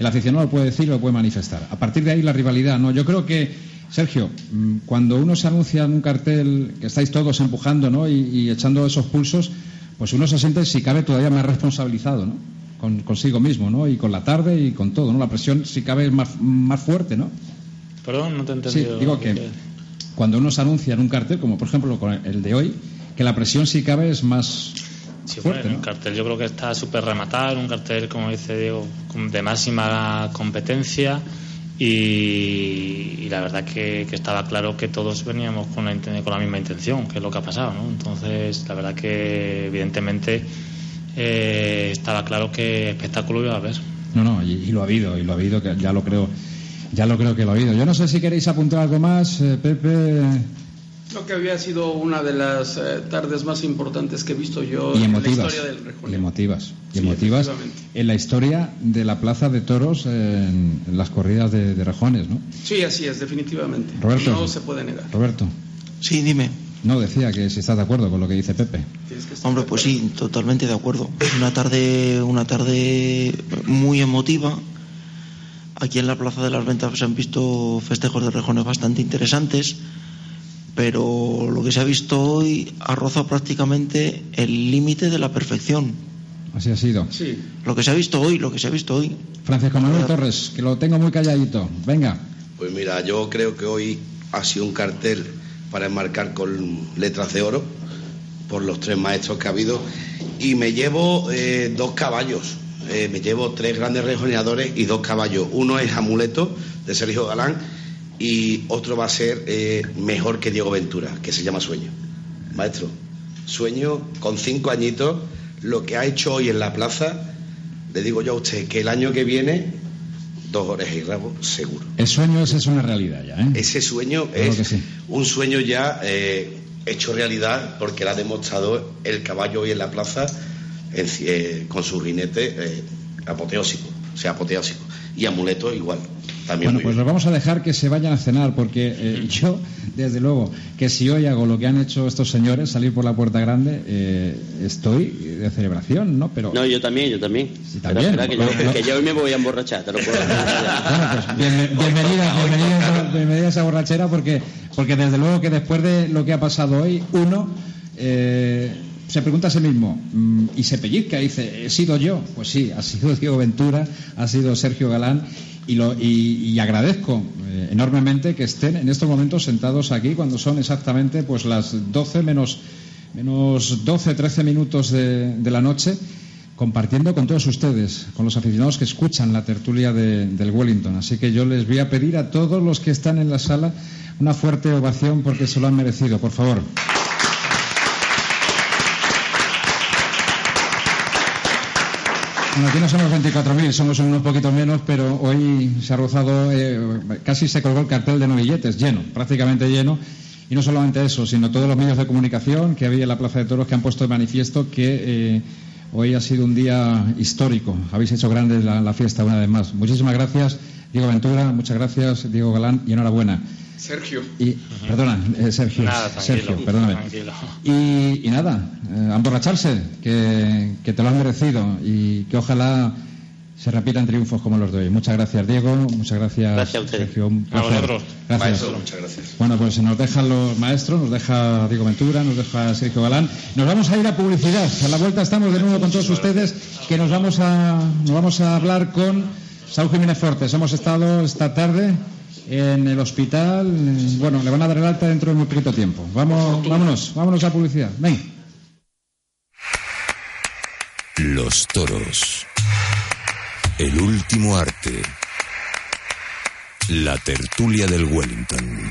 el aficionado lo puede decir, lo puede manifestar. A partir de ahí la rivalidad, ¿no? Yo creo que, Sergio, mm, cuando uno se anuncia en un cartel que estáis todos empujando, ¿no? Y, y echando esos pulsos, pues uno se siente, si cabe, todavía más responsabilizado, ¿no? Con, consigo mismo, ¿no? Y con la tarde y con todo, ¿no? La presión, si cabe, es más, más fuerte, ¿no? Perdón, no te he entendido. Sí, digo que cuando uno se anuncia en un cartel, como por ejemplo con el de hoy, que la presión, si cabe, es más sí, fuerte, bueno, ¿no? cartel yo creo que está súper rematado, un cartel, como dice Diego, de máxima competencia. Y, la verdad que, que, estaba claro que todos veníamos con la, con la misma intención, que es lo que ha pasado, ¿no? Entonces, la verdad que evidentemente eh, estaba claro que espectáculo iba a haber. No, no, y, lo ha habido, y lo ha habido, que ya lo creo, ya lo creo que lo ha habido. Yo no sé si queréis apuntar algo más, eh, Pepe. Lo que había sido una de las eh, tardes más importantes que he visto yo en la historia del. Y emotivas, y emotivas en la historia de la Plaza de Toros en, las corridas de, de, Rejones, ¿no? Sí, así es, definitivamente. Roberto, no se puede negar. Roberto. Sí, dime. No, decía que si estás de acuerdo con lo que dice Pepe. Hombre, pues sí, totalmente de acuerdo. Una tarde, una tarde muy emotiva. Aquí en la Plaza de las Ventas se han visto festejos de rejones bastante interesantes, pero lo que se ha visto hoy ha rozado prácticamente el límite de la perfección. Así ha sido. Sí. Lo que se ha visto hoy, lo que se ha visto hoy. Francisco Manuel Torres, que lo tengo muy calladito. Venga. Pues mira, yo creo que hoy ha sido un cartel para enmarcar con letras de oro por los tres maestros que ha habido y me llevo eh, dos caballos, eh, me llevo tres grandes rejoneadores y dos caballos. Uno es Amuleto de Sergio Galán y otro va a ser eh, mejor que Diego Ventura, que se llama Sueño. Maestro, Sueño con cinco añitos, lo que ha hecho hoy en la plaza, le digo yo a usted que el año que viene dos orejas y rabo, seguro. El sueño ese es una realidad ya, ¿eh? Ese sueño es un sueño ya eh, hecho realidad porque lo ha demostrado el caballo hoy en la plaza eh, con su rinete eh, apoteósico, o sea, apoteósico. Y amuleto igual bueno, pues los vamos a dejar que se vayan a cenar, porque eh, yo, desde luego, que si hoy hago lo que han hecho estos señores, salir por la puerta grande, eh, estoy de celebración, ¿no? Pero... No, yo también, yo también. Sí, también. Espera, que, yo, hoy me voy a emborrachar, te lo puedo Bueno, pues bienvenida, bienvenida, a esa borrachera, porque, porque desde luego que después de lo que ha pasado hoy, uno... Eh, se pregunta a sí mismo mm, y se pellizca y dice, ¿he sido yo? Pues sí, ha sido Diego Ventura, ha sido Sergio Galán y, lo, y, agradezco eh, enormemente que estén en estos momentos sentados aquí cuando son exactamente pues las 12 menos, menos 12, 13 minutos de, la noche compartiendo con todos ustedes, con los aficionados que escuchan la tertulia del Wellington. Así que yo les voy a pedir a todos los que están en la sala una fuerte ovación porque se lo han merecido, por favor. Bueno, aquí no somos 24.000, somos unos poquitos menos, pero hoy se ha rozado, eh, casi se colgó el cartel de novilletes, lleno, prácticamente lleno. Y no solamente eso, sino todos los medios de comunicación que había en la Plaza de Toros que han puesto de manifiesto que eh, hoy ha sido un día histórico. Habéis hecho grande la fiesta una vez más. Muchísimas gracias, Diego Ventura, muchas gracias, Diego Galán, y enhorabuena. Sergio. Y, perdona, eh, Sergio. Sergio, perdóname. Y, nada, eh, emborracharse, que, que, te lo han merecido y que ojalá se repitan triunfos como los de hoy. Muchas gracias, Diego. Muchas gracias, gracias Sergio. Un placer. A vosotros. Gracias. muchas gracias. Bueno, pues nos dejan los maestros, nos deja Diego Ventura, nos deja Sergio Galán. Nos vamos a ir a publicidad. A la vuelta estamos de nuevo con todos ustedes, que nos vamos a, nos vamos a hablar con Saúl Jiménez Fortes. Hemos estado esta tarde en el hospital. Bueno, le van a dar el alta dentro de muy poquito tiempo. Vamos, vámonos, vámonos a publicidad. Ven. Los toros. El último arte. La tertulia del Wellington.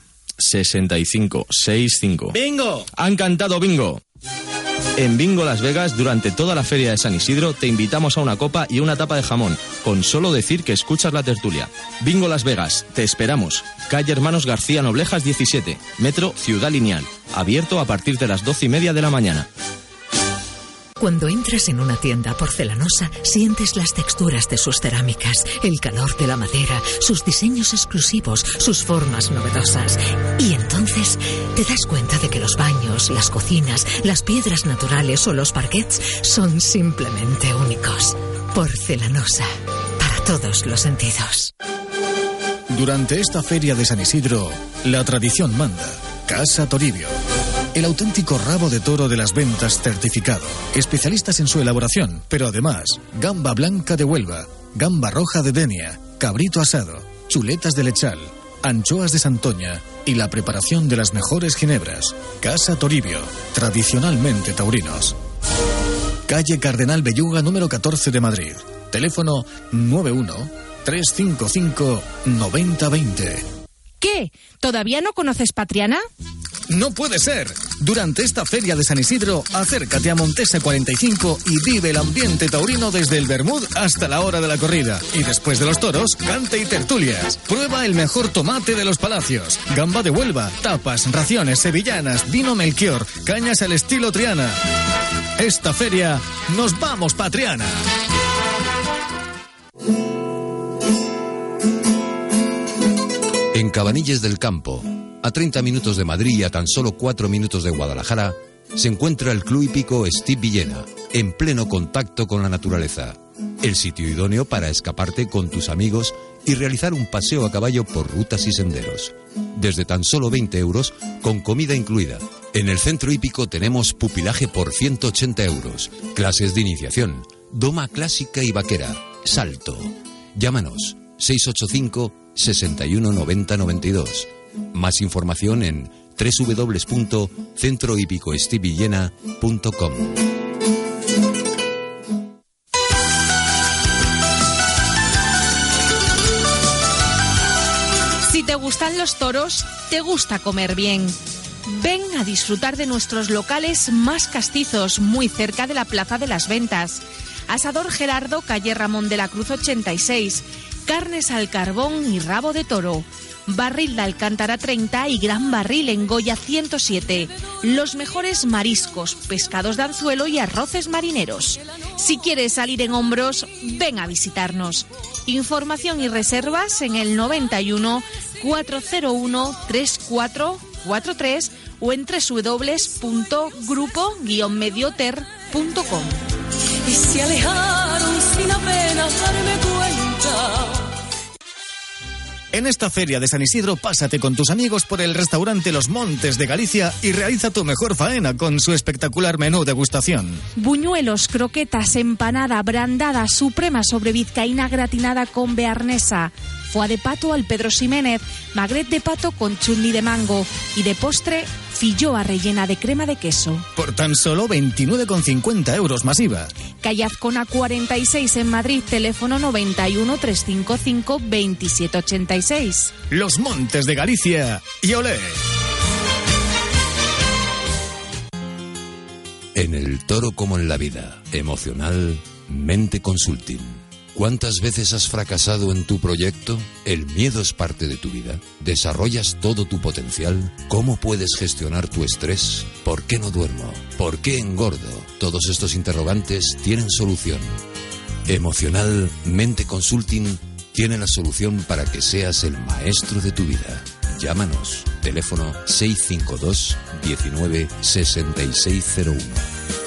65, 65. ¡Bingo! Han cantado bingo. En Bingo Las Vegas, durante toda la feria de San Isidro, te invitamos a una copa y una tapa de jamón, con solo decir que escuchas la tertulia. Bingo Las Vegas, te esperamos. Calle Hermanos García Noblejas 17, Metro Ciudad Lineal. Abierto a partir de las doce y media de la mañana. Cuando entras en una tienda porcelanosa, sientes las texturas de sus cerámicas, el calor de la madera, sus diseños exclusivos, sus formas novedosas. Y entonces te das cuenta de que los baños, las cocinas, las piedras naturales o los parquets son simplemente únicos. Porcelanosa, para todos los sentidos. Durante esta feria de San Isidro, la tradición manda. Casa Toribio. El auténtico rabo de toro de las ventas certificado. Especialistas en su elaboración, pero además, gamba blanca de Huelva, gamba roja de Denia, cabrito asado, chuletas de lechal, anchoas de Santoña y la preparación de las mejores ginebras. Casa Toribio, tradicionalmente taurinos. Calle Cardenal Belluga número 14 de Madrid. Teléfono 91 355 9020. ¿Qué? ¿Todavía no conoces Patriana? No puede ser. Durante esta feria de San Isidro, acércate a Montesa 45 y vive el ambiente taurino desde el Bermud hasta la hora de la corrida. Y después de los toros, cante y tertulias. Prueba el mejor tomate de los palacios. Gamba de Huelva, tapas, raciones, sevillanas, vino Melchior, cañas al estilo Triana. Esta feria, nos vamos, Patriana. En Cabanilles del Campo, a 30 minutos de Madrid y a tan solo 4 minutos de Guadalajara, se encuentra el Club Hípico Steve Villena, en pleno contacto con la naturaleza. El sitio idóneo para escaparte con tus amigos y realizar un paseo a caballo por rutas y senderos. Desde tan solo 20 euros, con comida incluida. En el centro hípico tenemos pupilaje por 180 euros, clases de iniciación, doma clásica y vaquera, salto. Llámanos 685 61 90 92. Más información en www.centrohípicoestivillena.com. Si te gustan los toros, te gusta comer bien. Ven a disfrutar de nuestros locales más castizos, muy cerca de la Plaza de las Ventas. Asador Gerardo, calle Ramón de la Cruz 86. Carnes al carbón y rabo de toro. Barril de Alcántara 30 y Gran Barril en Goya 107. Los mejores mariscos, pescados de anzuelo y arroces marineros. Si quieres salir en hombros, ven a visitarnos. Información y reservas en el 91 401 3443 o en www.grupo-medioter.com. Y se alejaron sin apenas darme cuenta. En esta feria de San Isidro, pásate con tus amigos por el restaurante Los Montes de Galicia y realiza tu mejor faena con su espectacular menú degustación. Buñuelos, croquetas, empanada, brandada, suprema sobre vizcaína gratinada con bearnesa. Foie de pato al Pedro Ximénez, magret de pato con chutney de mango y de postre, filloa rellena de crema de queso. Por tan solo 29,50 euros masiva. Calle Azcona 46 en Madrid, teléfono 91 355 2786. Los Montes de Galicia y olé. En el toro como en la vida, emocional, mente consulting. ¿Cuántas veces has fracasado en tu proyecto? ¿El miedo es parte de tu vida? ¿Desarrollas todo tu potencial? ¿Cómo puedes gestionar tu estrés? ¿Por qué no duermo? ¿Por qué engordo? Todos estos interrogantes tienen solución. Emocional Mente Consulting tiene la solución para que seas el maestro de tu vida. Llámanos. Teléfono 652 19 6601.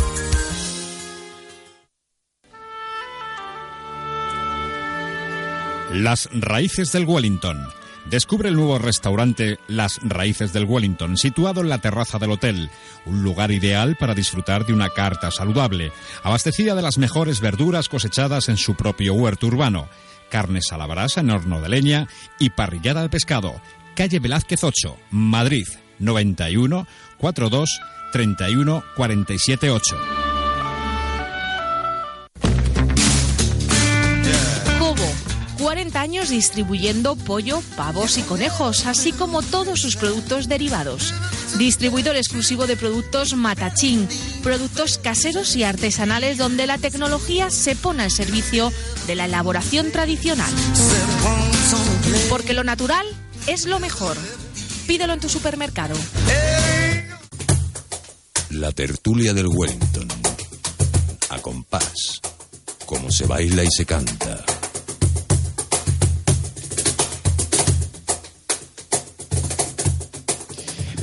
Las Raíces del Wellington. Descubre el nuevo restaurante Las Raíces del Wellington, situado en la terraza del hotel, un lugar ideal para disfrutar de una carta saludable, abastecida de las mejores verduras cosechadas en su propio huerto urbano. carnes a la en horno de leña y parrillada al pescado. Calle Velázquez 8, Madrid, 91 42 31 47 40 años distribuyendo pollo, pavos y conejos, así como todos sus productos derivados. Distribuidor exclusivo de productos Matachín, productos caseros y artesanales donde la tecnología se pone al servicio de la elaboración tradicional. Porque lo natural es lo mejor. Pídelo en tu supermercado. La tertulia del Wellington. A compás. Como se baila y se canta.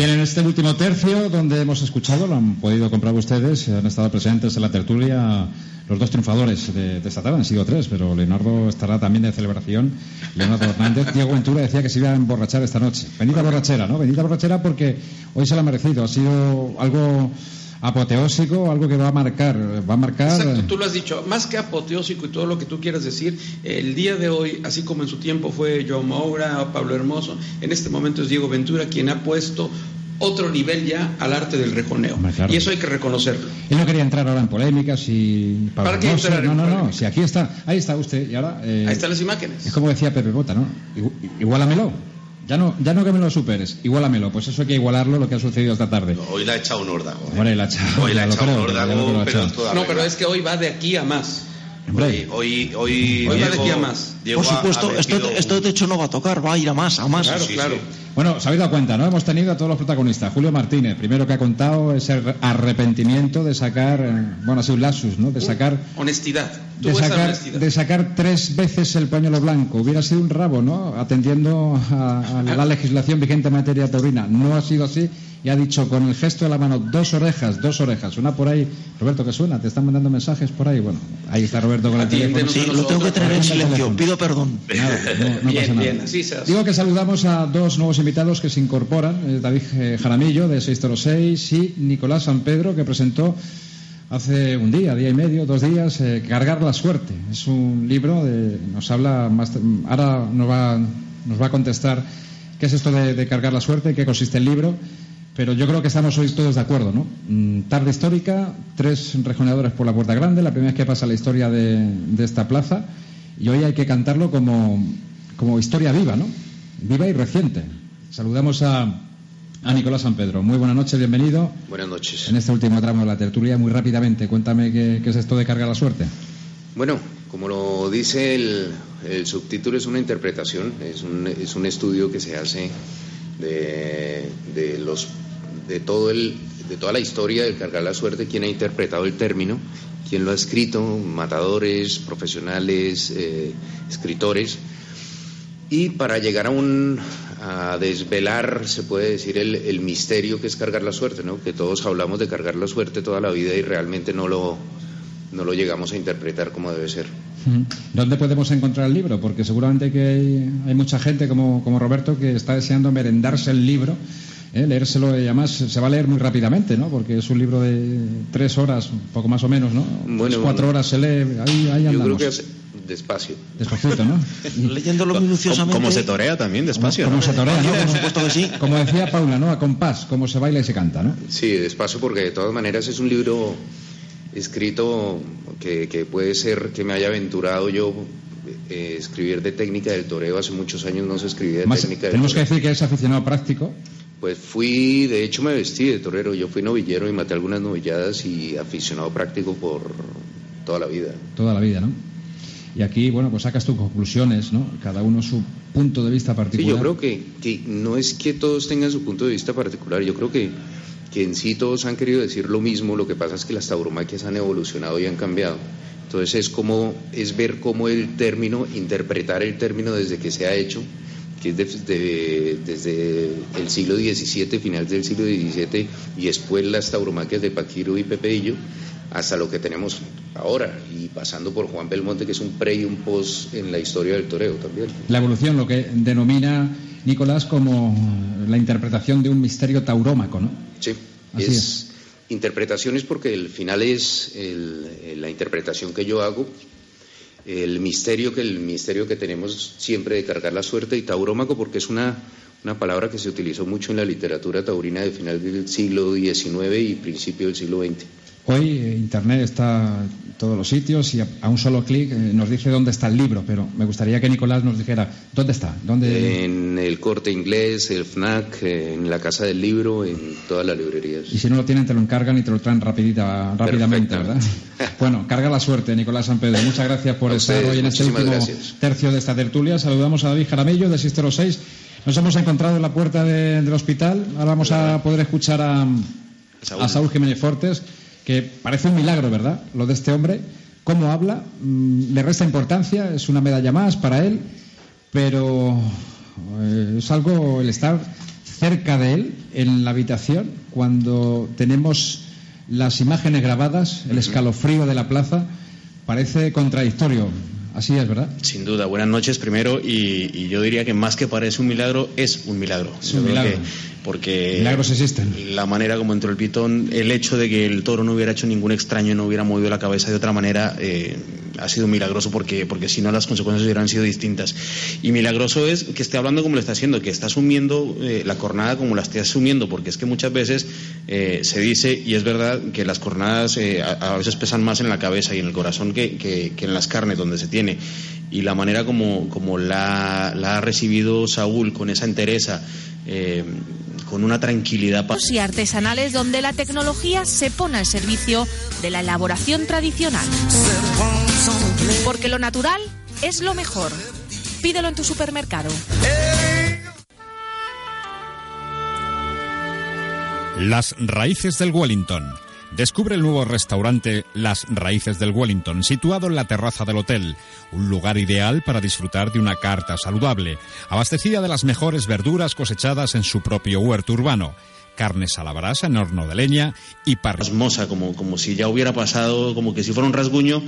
Bien, en este último tercio, donde hemos escuchado, lo han podido comprar ustedes, han estado presentes en la tertulia los dos triunfadores de, esta tarde, han sido tres, pero Leonardo estará también de celebración. Leonardo Hernández, Diego Ventura decía que se iba a emborrachar esta noche. Venida borrachera, ¿no? Venida borrachera porque hoy se lo ha merecido, ha sido algo apoteósico, algo que va a marcar, va a marcar. Exacto, tú lo has dicho, más que apoteósico y todo lo que tú quieras decir, el día de hoy, así como en su tiempo fue Joe Moura o Pablo Hermoso, en este momento es Diego Ventura quien ha puesto otro nivel ya al arte del rejoneo. Y eso hay que reconocerlo. Yo no quería entrar ahora en polémicas y... ¿Para qué entrar No, no, no, si aquí está, ahí está usted y ahora... Eh, ahí están las imágenes. Es como decía Pepe Bota, ¿no? Igualamelo. Ya no, ya no que me lo superes, igualamelo. Pues eso hay que igualarlo lo que ha sucedido esta tarde. hoy la ha echado un órdago. ¿eh? la ha echado, hoy la ha echado un órdago, pero No, pero es que hoy va de aquí a más. Hoy, hoy, hoy, hoy va de aquí a más. Por supuesto, esto, esto de hecho no va a tocar, va a ir a más, a más. Claro, claro. Bueno, se habéis dado cuenta, ¿no? Hemos tenido a todos los protagonistas. Julio Martínez, primero que ha contado ese arrepentimiento de sacar, eh, bueno, ha sido un lapsus, ¿no? De sacar... Honestidad. De sacar, de sacar tres veces el pañuelo blanco. Hubiera sido un rabo, ¿no? Atendiendo a, la legislación vigente en materia taurina. No ha sido así y ha dicho con el gesto de la mano dos orejas, dos orejas. Una por ahí. Roberto, ¿qué suena? ¿Te están mandando mensajes por ahí? Bueno, ahí está Roberto con el teléfono. Sí, lo tengo que tener en silencio. Pido perdón. no, pasa nada. Digo que saludamos a dos nuevos invitados que se incorporan, David eh, Jaramillo de 606 y Nicolás San Pedro que presentó hace un día, día y medio, dos días, eh, Cargar la suerte. Es un libro, de, nos habla más, ahora nos va, nos va a contestar qué es esto de, cargar la suerte, qué consiste el libro. Pero yo creo que estamos hoy todos de acuerdo, ¿no? Mm, tarde histórica, tres rejoneadores por la puerta grande, la primera vez que pasa la historia de, de esta plaza, y hoy hay que cantarlo como, como historia viva, ¿no? Viva y reciente. Saludamos a, a Nicolás San Pedro. Muy buenas noches, bienvenido. Buenas noches. En este último tramo de la tertulia, muy rápidamente, cuéntame qué, es esto de cargar la suerte. Bueno, como lo dice el, subtítulo, es una interpretación, es un, es un estudio que se hace de, de, los, de, todo el, de toda la historia de cargar la suerte, quién ha interpretado el término, quién lo ha escrito, matadores, profesionales, eh, escritores y para llegar a un a desvelar, se puede decir, el, el, misterio que es cargar la suerte, ¿no? Que todos hablamos de cargar la suerte toda la vida y realmente no lo, no lo llegamos a interpretar como debe ser. ¿Dónde podemos encontrar el libro? Porque seguramente que hay, hay mucha gente como, como, Roberto que está deseando merendarse el libro, ¿eh? leérselo y además se va a leer muy rápidamente, ¿no? Porque es un libro de tres horas, poco más o menos, ¿no? Bueno, cuatro horas se lee, ahí, ahí andamos. Yo creo que despacio. Despacito, ¿no? Leyéndolo minuciosamente. Como, se torea también, despacio. Como, se torea, ¿no? Por supuesto que sí. Como decía Paula, ¿no? A compás, como se baila y se canta, ¿no? Sí, despacio, porque de todas maneras es un libro escrito que, que puede ser que me haya aventurado yo eh, escribir de técnica del toreo. Hace muchos años no se escribía de técnica del tenemos que decir que es aficionado práctico. Pues fui de hecho me vestí de torero. Yo fui novillero y maté algunas novilladas y aficionado práctico por toda la vida. Toda la vida no y aquí, bueno, pues sacas tus conclusiones, ¿no? Cada uno su punto de vista particular. Sí, yo creo que, que no es que todos tengan su punto de vista particular, yo creo que, que en sí todos han querido decir lo mismo, lo que pasa es que las tauromaquias han evolucionado y han cambiado. Entonces es como, es ver cómo el término, interpretar el término desde que se ha hecho, que es desde, el siglo XVII, final del siglo XVII, y después las tauromaquias de Paquiro y Pepeillo, hasta lo que tenemos ahora y pasando por Juan Belmonte, que es un pre y un post en la historia del toreo también. La evolución, lo que denomina Nicolás como la interpretación de un misterio taurómaco, ¿no? Sí, Así es, interpretaciones porque el final es la interpretación que yo hago el misterio que el misterio que tenemos siempre de cargar la suerte y taurómaco porque es una una palabra que se utilizó mucho en la literatura taurina de final del siglo XIX y principio del siglo XX. Hoy eh, Internet está en todos los sitios y a, un solo clic eh, nos dice dónde está el libro, pero me gustaría que Nicolás nos dijera dónde está. ¿Dónde... En el corte inglés, el FNAC, en la casa del libro, en todas las librerías. Y si no lo tienen, te lo encargan y te lo traen rapidita, rápidamente, ¿verdad? bueno, carga la suerte, Nicolás San Pedro. Muchas gracias por estar hoy en este último tercio de esta tertulia. Saludamos a David Jaramillo de Sistero 6 nos hemos encontrado en la puerta del hospital. Ahora vamos a poder escuchar a, Saúl. Jiménez Fortes, que parece un milagro, ¿verdad? Lo de este hombre. ¿Cómo habla? Mm, le resta importancia, es una medalla más para él, pero eh, es algo el estar cerca de él en la habitación cuando tenemos las imágenes grabadas, el escalofrío de la plaza, parece contradictorio. Así es, ¿verdad? Sin duda. Buenas noches primero y, yo diría que más que parece un milagro, es un milagro. Es un milagro. Porque Milagros existen. La manera como entró el pitón, el hecho de que el toro no hubiera hecho ningún extraño, no hubiera movido la cabeza de otra manera, eh, ha sido milagroso porque, porque si no las consecuencias hubieran sido distintas. Y milagroso es que esté hablando como lo está haciendo, que está asumiendo eh, la cornada como la esté asumiendo, porque es que muchas veces eh, se dice, y es verdad, que las cornadas a, veces pesan más en la cabeza y en el corazón que, que en las carnes donde se tiene y la manera como, como la, ha recibido Saúl con esa entereza, eh, con una tranquilidad. Y artesanales donde la tecnología se pone al servicio de la elaboración tradicional. Porque lo natural es lo mejor. Pídelo en tu supermercado. Las raíces del Wellington Descubre el nuevo restaurante Las Raíces del Wellington, situado en la terraza del hotel, un lugar ideal para disfrutar de una carta saludable, abastecida de las mejores verduras cosechadas en su propio huerto urbano carnes a la brasa en horno de leña y parrilla. como, como si ya hubiera pasado, como que si fuera un rasguño,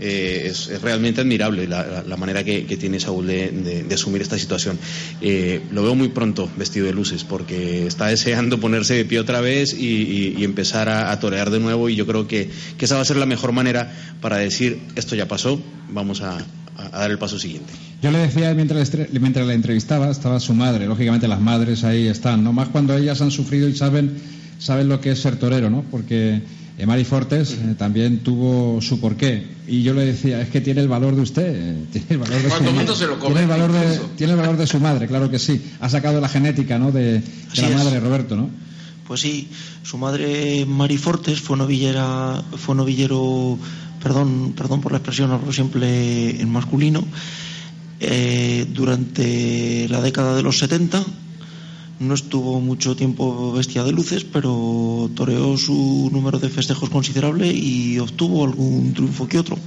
eh, es, realmente admirable la, manera que, tiene Saúl de, asumir esta situación. Eh, lo veo muy pronto vestido de luces, porque está deseando ponerse de pie otra vez y, empezar a, torear de nuevo, y yo creo que, que esa va a ser la mejor manera para decir, esto ya pasó, vamos a, a, dar el paso siguiente. Yo le decía mientras, mientras la entrevistaba, estaba su madre, lógicamente las madres ahí están, no más cuando ellas han sufrido y saben, saben lo que es ser torero, ¿no? Porque Mari Fortes eh, también tuvo su porqué. Y yo le decía, es que tiene el valor de usted, eh, tiene el valor de, su, tiene el valor de, tiene el valor de su madre, claro que sí. Ha sacado la genética ¿no? de, la madre, Roberto, ¿no? Pues sí, su madre Mari Fortes fue novillera, fue novillero perdón, perdón por la expresión, hablo siempre en masculino, eh, durante la década de los 70 no estuvo mucho tiempo bestia de luces, pero toreó su número de festejos considerable y obtuvo algún triunfo que otro.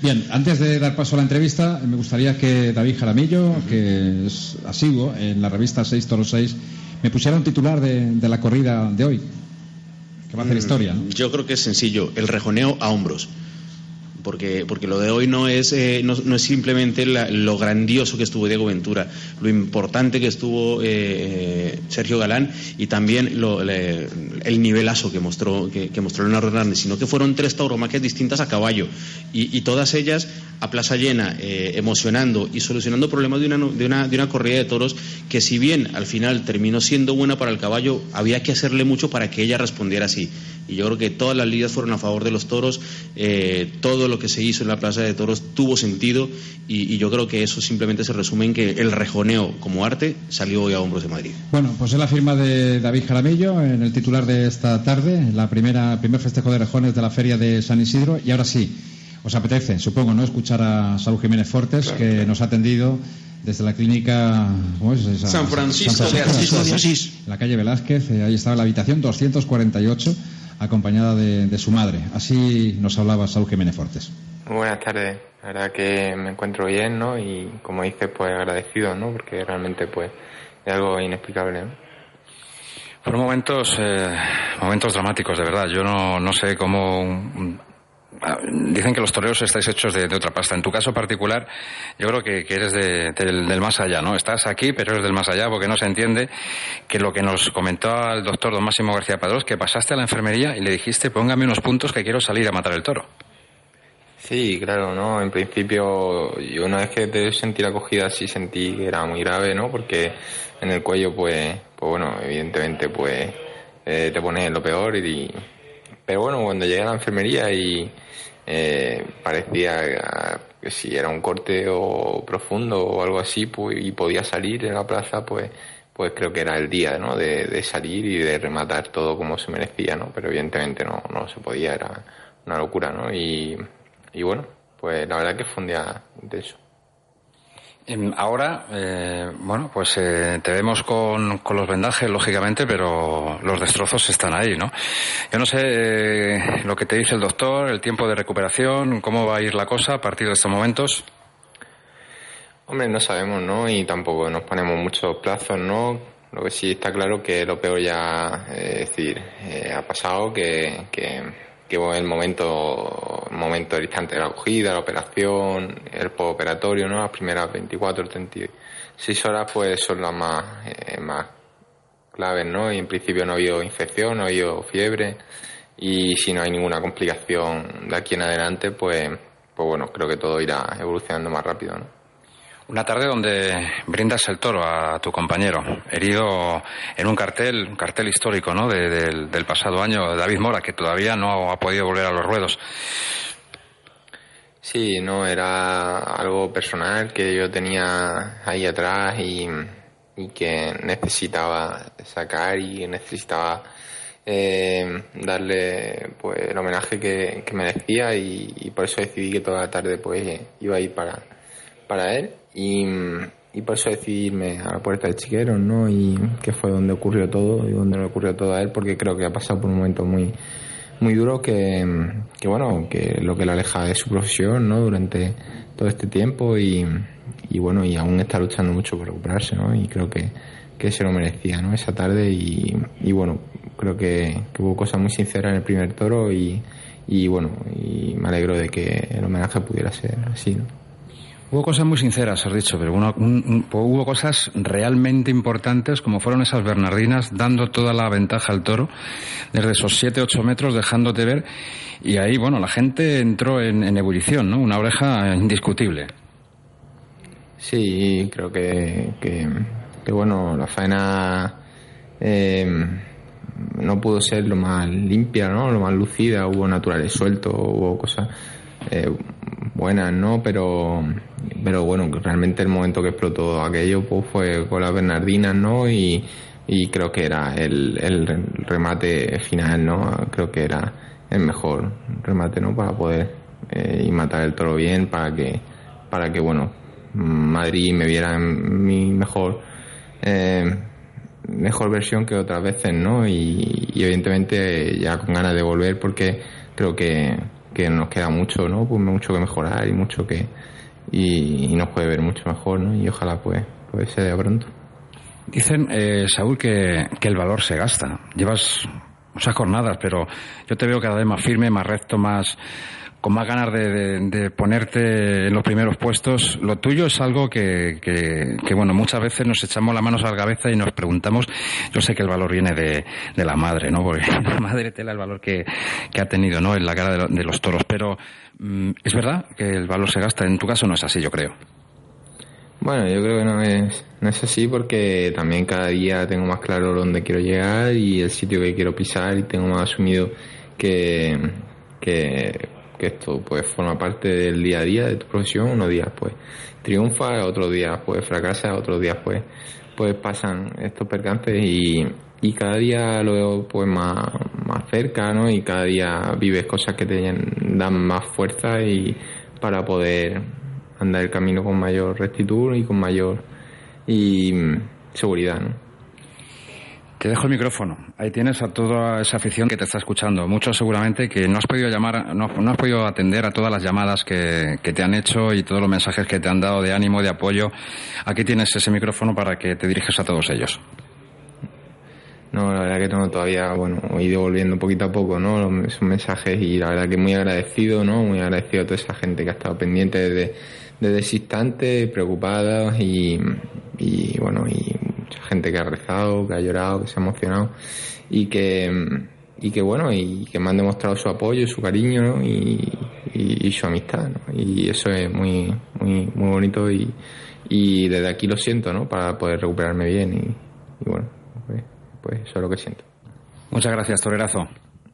Bien, antes de dar paso a la entrevista, me gustaría que David Jaramillo, que es asiduo en la revista 6 Toro 6, me pusiera un titular de, de la corrida de hoy, que va a hacer mm, historia. Yo creo que es sencillo, el rejoneo a hombros porque, porque lo de hoy no es, eh, no, es simplemente lo grandioso que estuvo Diego Ventura, lo importante que estuvo eh, Sergio Galán y también el nivelazo que mostró, que, mostró Leonardo Hernández, sino que fueron tres tauromaquias distintas a caballo y, todas ellas a plaza llena, eh, emocionando y solucionando problemas de una, de, una, de una corrida de toros que si bien al final terminó siendo buena para el caballo, había que hacerle mucho para que ella respondiera así. Y yo creo que todas las ligas fueron a favor de los toros, todo lo que se hizo en la Plaza de Toros tuvo sentido y, yo creo que eso simplemente se resume en que el rejoneo como arte salió hoy a hombros de Madrid. Bueno, pues es la firma de David Jaramillo en el titular de esta tarde, la primera primer festejo de rejones de la Feria de San Isidro y ahora sí, os apetece, supongo, ¿no? Escuchar a Salud Jiménez Fortes que nos ha atendido desde la clínica San, Francisco de Asís. En la calle Velázquez, eh, ahí estaba la habitación 248 acompañada de, su madre. Así nos hablaba Saúl Jiménez Fortes. Buenas tardes, la verdad que me encuentro bien, ¿no? Y como dice, pues agradecido, ¿no? Porque realmente, pues, es algo inexplicable, ¿no? Fueron momentos, eh, momentos dramáticos, de verdad. Yo no, no sé cómo Ah, dicen que los toreros estáis hechos de, otra pasta. En tu caso particular, yo creo que, eres del, más allá, ¿no? Estás aquí, pero eres del más allá porque no se entiende que lo que nos comentó el doctor don Máximo García Padrós, que pasaste a la enfermería y le dijiste, póngame unos puntos que quiero salir a matar el toro. Sí, claro, ¿no? En principio, yo una vez que te sentí la acogida sí sentí que era muy grave, ¿no? Porque en el cuello, pues, pues bueno, evidentemente, pues eh, te pones lo peor y... Pero bueno, cuando llegué a la enfermería y eh, parecía que si era un corte o profundo o algo así, pues, y podía salir en la plaza, pues pues creo que era el día ¿no? de, de salir y de rematar todo como se merecía, ¿no? Pero evidentemente no, no se podía, era una locura, ¿no? Y, y bueno, pues la verdad que fue un día eso. Ahora, eh, bueno, pues eh, te vemos con, con, los vendajes, lógicamente, pero los destrozos están ahí, ¿no? Yo no sé eh, lo que te dice el doctor, el tiempo de recuperación, cómo va a ir la cosa a partir de estos momentos. Hombre, no sabemos, ¿no? Y tampoco nos ponemos muchos plazos, ¿no? Lo que sí está claro que lo peor ya, es decir, ha pasado, que, que el momento, el momento del de la acogida, la operación, el postoperatorio, ¿no? Las primeras 24, 36 horas, pues son las más, eh, más claves, ¿no? Y en principio no ha habido infección, no ha habido fiebre, y si no hay ninguna complicación de aquí en adelante, pues, pues bueno, creo que todo irá evolucionando más rápido, ¿no? Una tarde donde brindas el toro a tu compañero, herido en un cartel, un cartel histórico ¿no? del, pasado año, David Mora, que todavía no ha podido volver a los ruedos. Sí, no, era algo personal que yo tenía ahí atrás y, que necesitaba sacar y necesitaba eh, darle pues el homenaje que, merecía y, y, por eso decidí que toda la tarde pues iba a ir para, para él y, por eso decidí irme a la puerta de Chiqueros, ¿no? Y que fue donde ocurrió todo y donde le ocurrió todo a él, porque creo que ha pasado por un momento muy muy duro que, que bueno, que lo que le aleja de su profesión, ¿no? Durante todo este tiempo y, y bueno, y aún está luchando mucho por recuperarse, ¿no? Y creo que, que se lo merecía, ¿no? Esa tarde y, y bueno, creo que, que, hubo cosas muy sinceras en el primer toro y, y bueno, y me alegro de que el homenaje pudiera ser así, ¿no? Hubo cosas muy sinceras, has dicho, pero hubo cosas realmente importantes, como fueron esas Bernardinas, dando toda la ventaja al toro, desde esos 7-8 metros, dejándote ver. Y ahí, bueno, la gente entró en, ebullición, ¿no? Una oreja indiscutible. Sí, creo que, que, bueno, la faena eh, no pudo ser lo más limpia, ¿no? Lo más lucida, hubo naturales sueltos, hubo cosas eh, buenas, ¿no? Pero, pero bueno, realmente el momento que explotó aquello pues, fue con las Bernardinas, ¿no? Y, y creo que era el, el remate final, ¿no? Creo que era el mejor remate, ¿no? Para poder eh, y matar el toro bien, para que, para que bueno, Madrid me viera en mi mejor, eh, mejor versión que otras veces, ¿no? Y, y evidentemente ya con ganas de volver porque creo que que nos queda mucho, ¿no? Pues mucho que mejorar y mucho que y, nos puede ver mucho mejor, ¿no? Y ojalá pues, pues se pronto. Dicen, eh, Saúl, que, que el valor se gasta. Llevas muchas jornadas, pero yo te veo cada vez más firme, más recto, más con más ganas de, ponerte en los primeros puestos. Lo tuyo es algo que, bueno, muchas veces nos echamos las manos a la cabeza y nos preguntamos, yo sé que el valor viene de, de la madre, ¿no? Porque la madre tela el valor que, ha tenido, ¿no? En la cara de, los toros. Pero mm, es verdad que el valor se gasta. En tu caso no es así, yo creo. Bueno, yo creo que no es, no es así porque también cada día tengo más claro dónde quiero llegar y el sitio que quiero pisar y tengo más asumido que, que que esto pues forma parte del día a día de tu profesión, unos días pues triunfa, otros días pues fracasa, otros días pues pues pasan estos percances y, y cada día lo veo pues más, más cerca, ¿no? Y cada día vives cosas que te dan más fuerza y para poder andar el camino con mayor rectitud y con mayor y seguridad, ¿no? Te dejo el micrófono. Ahí tienes a toda esa afición que te está escuchando. Muchos seguramente que no has podido llamar, no, has podido atender a todas las llamadas que, te han hecho y todos los mensajes que te han dado de ánimo, de apoyo. Aquí tienes ese micrófono para que te diriges a todos ellos. No, la verdad que tengo todavía, bueno, he ido volviendo poquito a poco, ¿no? Esos mensajes y la verdad que muy agradecido, ¿no? Muy agradecido a toda esa gente que ha estado pendiente desde, desde ese instante, preocupada y, y bueno, y gente que ha rezado, que ha llorado, que se ha emocionado y que, y que bueno, y que me han demostrado su apoyo, su cariño, ¿no? y, y, su amistad, ¿no? Y eso es muy, muy, muy bonito y, y desde aquí lo siento, ¿no? Para poder recuperarme bien y, bueno, pues, pues, eso es lo que siento. Muchas gracias, Torerazo.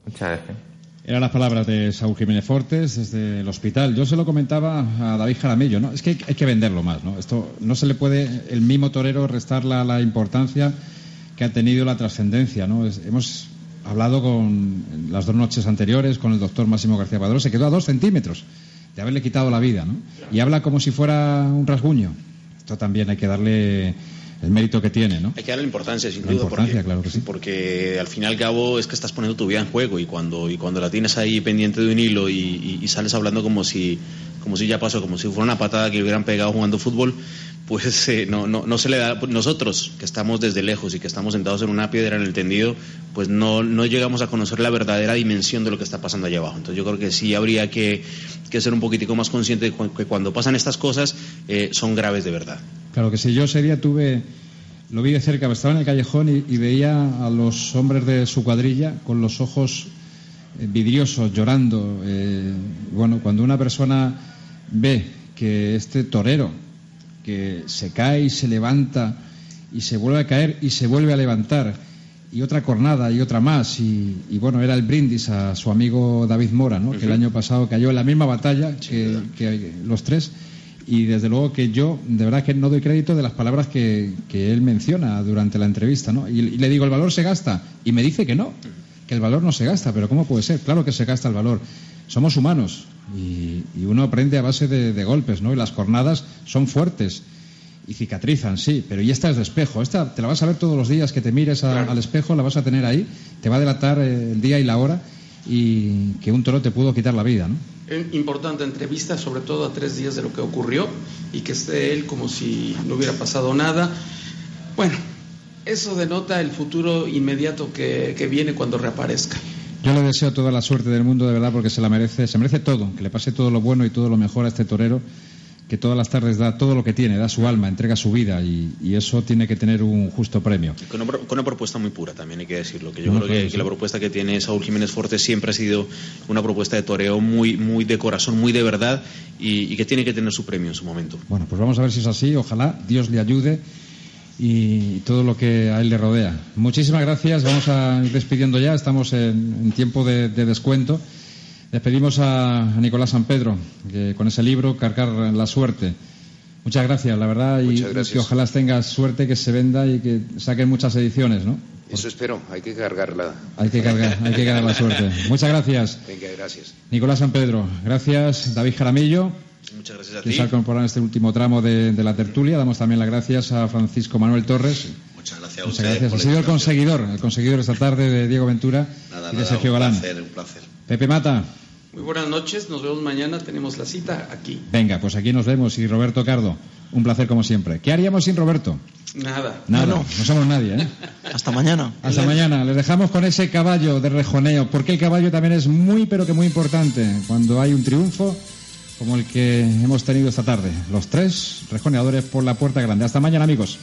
Muchas gracias. Eran las palabras de Saúl Jiménez Fortes desde el hospital. Yo se lo comentaba a David Jaramillo, ¿no? Es que hay, que venderlo más, ¿no? Esto no se le puede el mismo torero restar la, la importancia que ha tenido la trascendencia, ¿no? hemos hablado con las dos noches anteriores con el doctor Máximo García Padrón, se quedó a dos centímetros de haberle quitado la vida, ¿no? Y habla como si fuera un rasguño. Esto también hay que darle el mérito que tiene, ¿no? Hay que darle importancia, sin duda. Importancia, porque, claro que sí. Porque al fin y al cabo es que estás poniendo tu vida en juego y cuando, y cuando la tienes ahí pendiente de un hilo y, y sales hablando como si, como si ya pasó, como si fuera una patada que hubieran pegado jugando fútbol, pues eh, no, no, no, se le da, nosotros que estamos desde lejos y que estamos sentados en una piedra en el tendido, pues no, no llegamos a conocer la verdadera dimensión de lo que está pasando allá abajo. Entonces yo creo que sí habría que, que ser un poquitico más consciente de que cuando pasan estas cosas eh, son graves de verdad. Claro que si yo sería, tuve, lo vi de cerca, estaba en el callejón y, veía a los hombres de su cuadrilla con los ojos eh, vidriosos, llorando. bueno, cuando una persona ve que este torero, que se cae y se levanta y se vuelve a caer y se vuelve a levantar y otra cornada y otra más y, bueno era el brindis a su amigo David Mora ¿no? que el año pasado cayó en la misma batalla que, los tres y desde luego que yo de verdad que no doy crédito de las palabras que, él menciona durante la entrevista ¿no? y, le digo el valor se gasta y me dice que no que el valor no se gasta pero cómo puede ser claro que se gasta el valor somos humanos y, uno aprende a base de, golpes, ¿no? Y las cornadas son fuertes y cicatrizan, sí, pero y esta es de espejo. Esta te la vas a ver todos los días que te mires al espejo, la vas a tener ahí, te va a delatar eh, el día y la hora y que un toro te pudo quitar la vida, ¿no? Importante entrevista, sobre todo a tres días de lo que ocurrió y que esté él como si no hubiera pasado nada. Bueno, eso denota el futuro inmediato que, que viene cuando reaparezca. Yo le deseo toda la suerte del mundo, de verdad, porque se la merece, se merece todo, que le pase todo lo bueno y todo lo mejor a este torero, que todas las tardes da todo lo que tiene, da su alma, entrega su vida y, eso tiene que tener un justo premio. Con una, propuesta muy pura, también hay que decirlo, que yo creo que, la propuesta que tiene Saúl Jiménez Forte siempre ha sido una propuesta de toreo muy, muy de corazón, muy de verdad y que tiene que tener su premio en su momento. Bueno, pues vamos a ver si es así, ojalá Dios le ayude y todo lo que a él le rodea. Muchísimas gracias. Vamos a ir despidiendo ya. Estamos en, tiempo de, descuento. Despedimos a, Nicolás San Pedro que con ese libro, Cargar la Suerte. Muchas gracias, la verdad, y que ojalá tengas suerte, que se venda y que saquen muchas ediciones, ¿no? Eso espero, hay que cargarla. Hay que cargar, hay que cargar la suerte. Muchas gracias. Venga, gracias. Nicolás San Pedro, gracias. David Jaramillo. Muchas gracias a ti. Que se este último tramo de, la tertulia. Damos también las gracias a Francisco Manuel Torres. Muchas gracias a Muchas gracias. Ha sido el conseguidor, el conseguidor esta tarde de Diego Ventura y de Sergio Galán. Un placer, un placer. Pepe Mata. Muy buenas noches, nos vemos mañana, tenemos la cita aquí. Venga, pues aquí nos vemos y Roberto Cardo, un placer como siempre. ¿Qué haríamos sin Roberto? Nada. Nada, no, somos nadie, ¿eh? Hasta mañana. Hasta mañana. Les dejamos con ese caballo de rejoneo, porque el caballo también es muy, pero que muy importante. Cuando hay un triunfo, como el que hemos tenido esta tarde. Los tres rejoneadores por la puerta grande. Hasta mañana, amigos.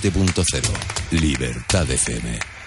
7.0. Libertad FM.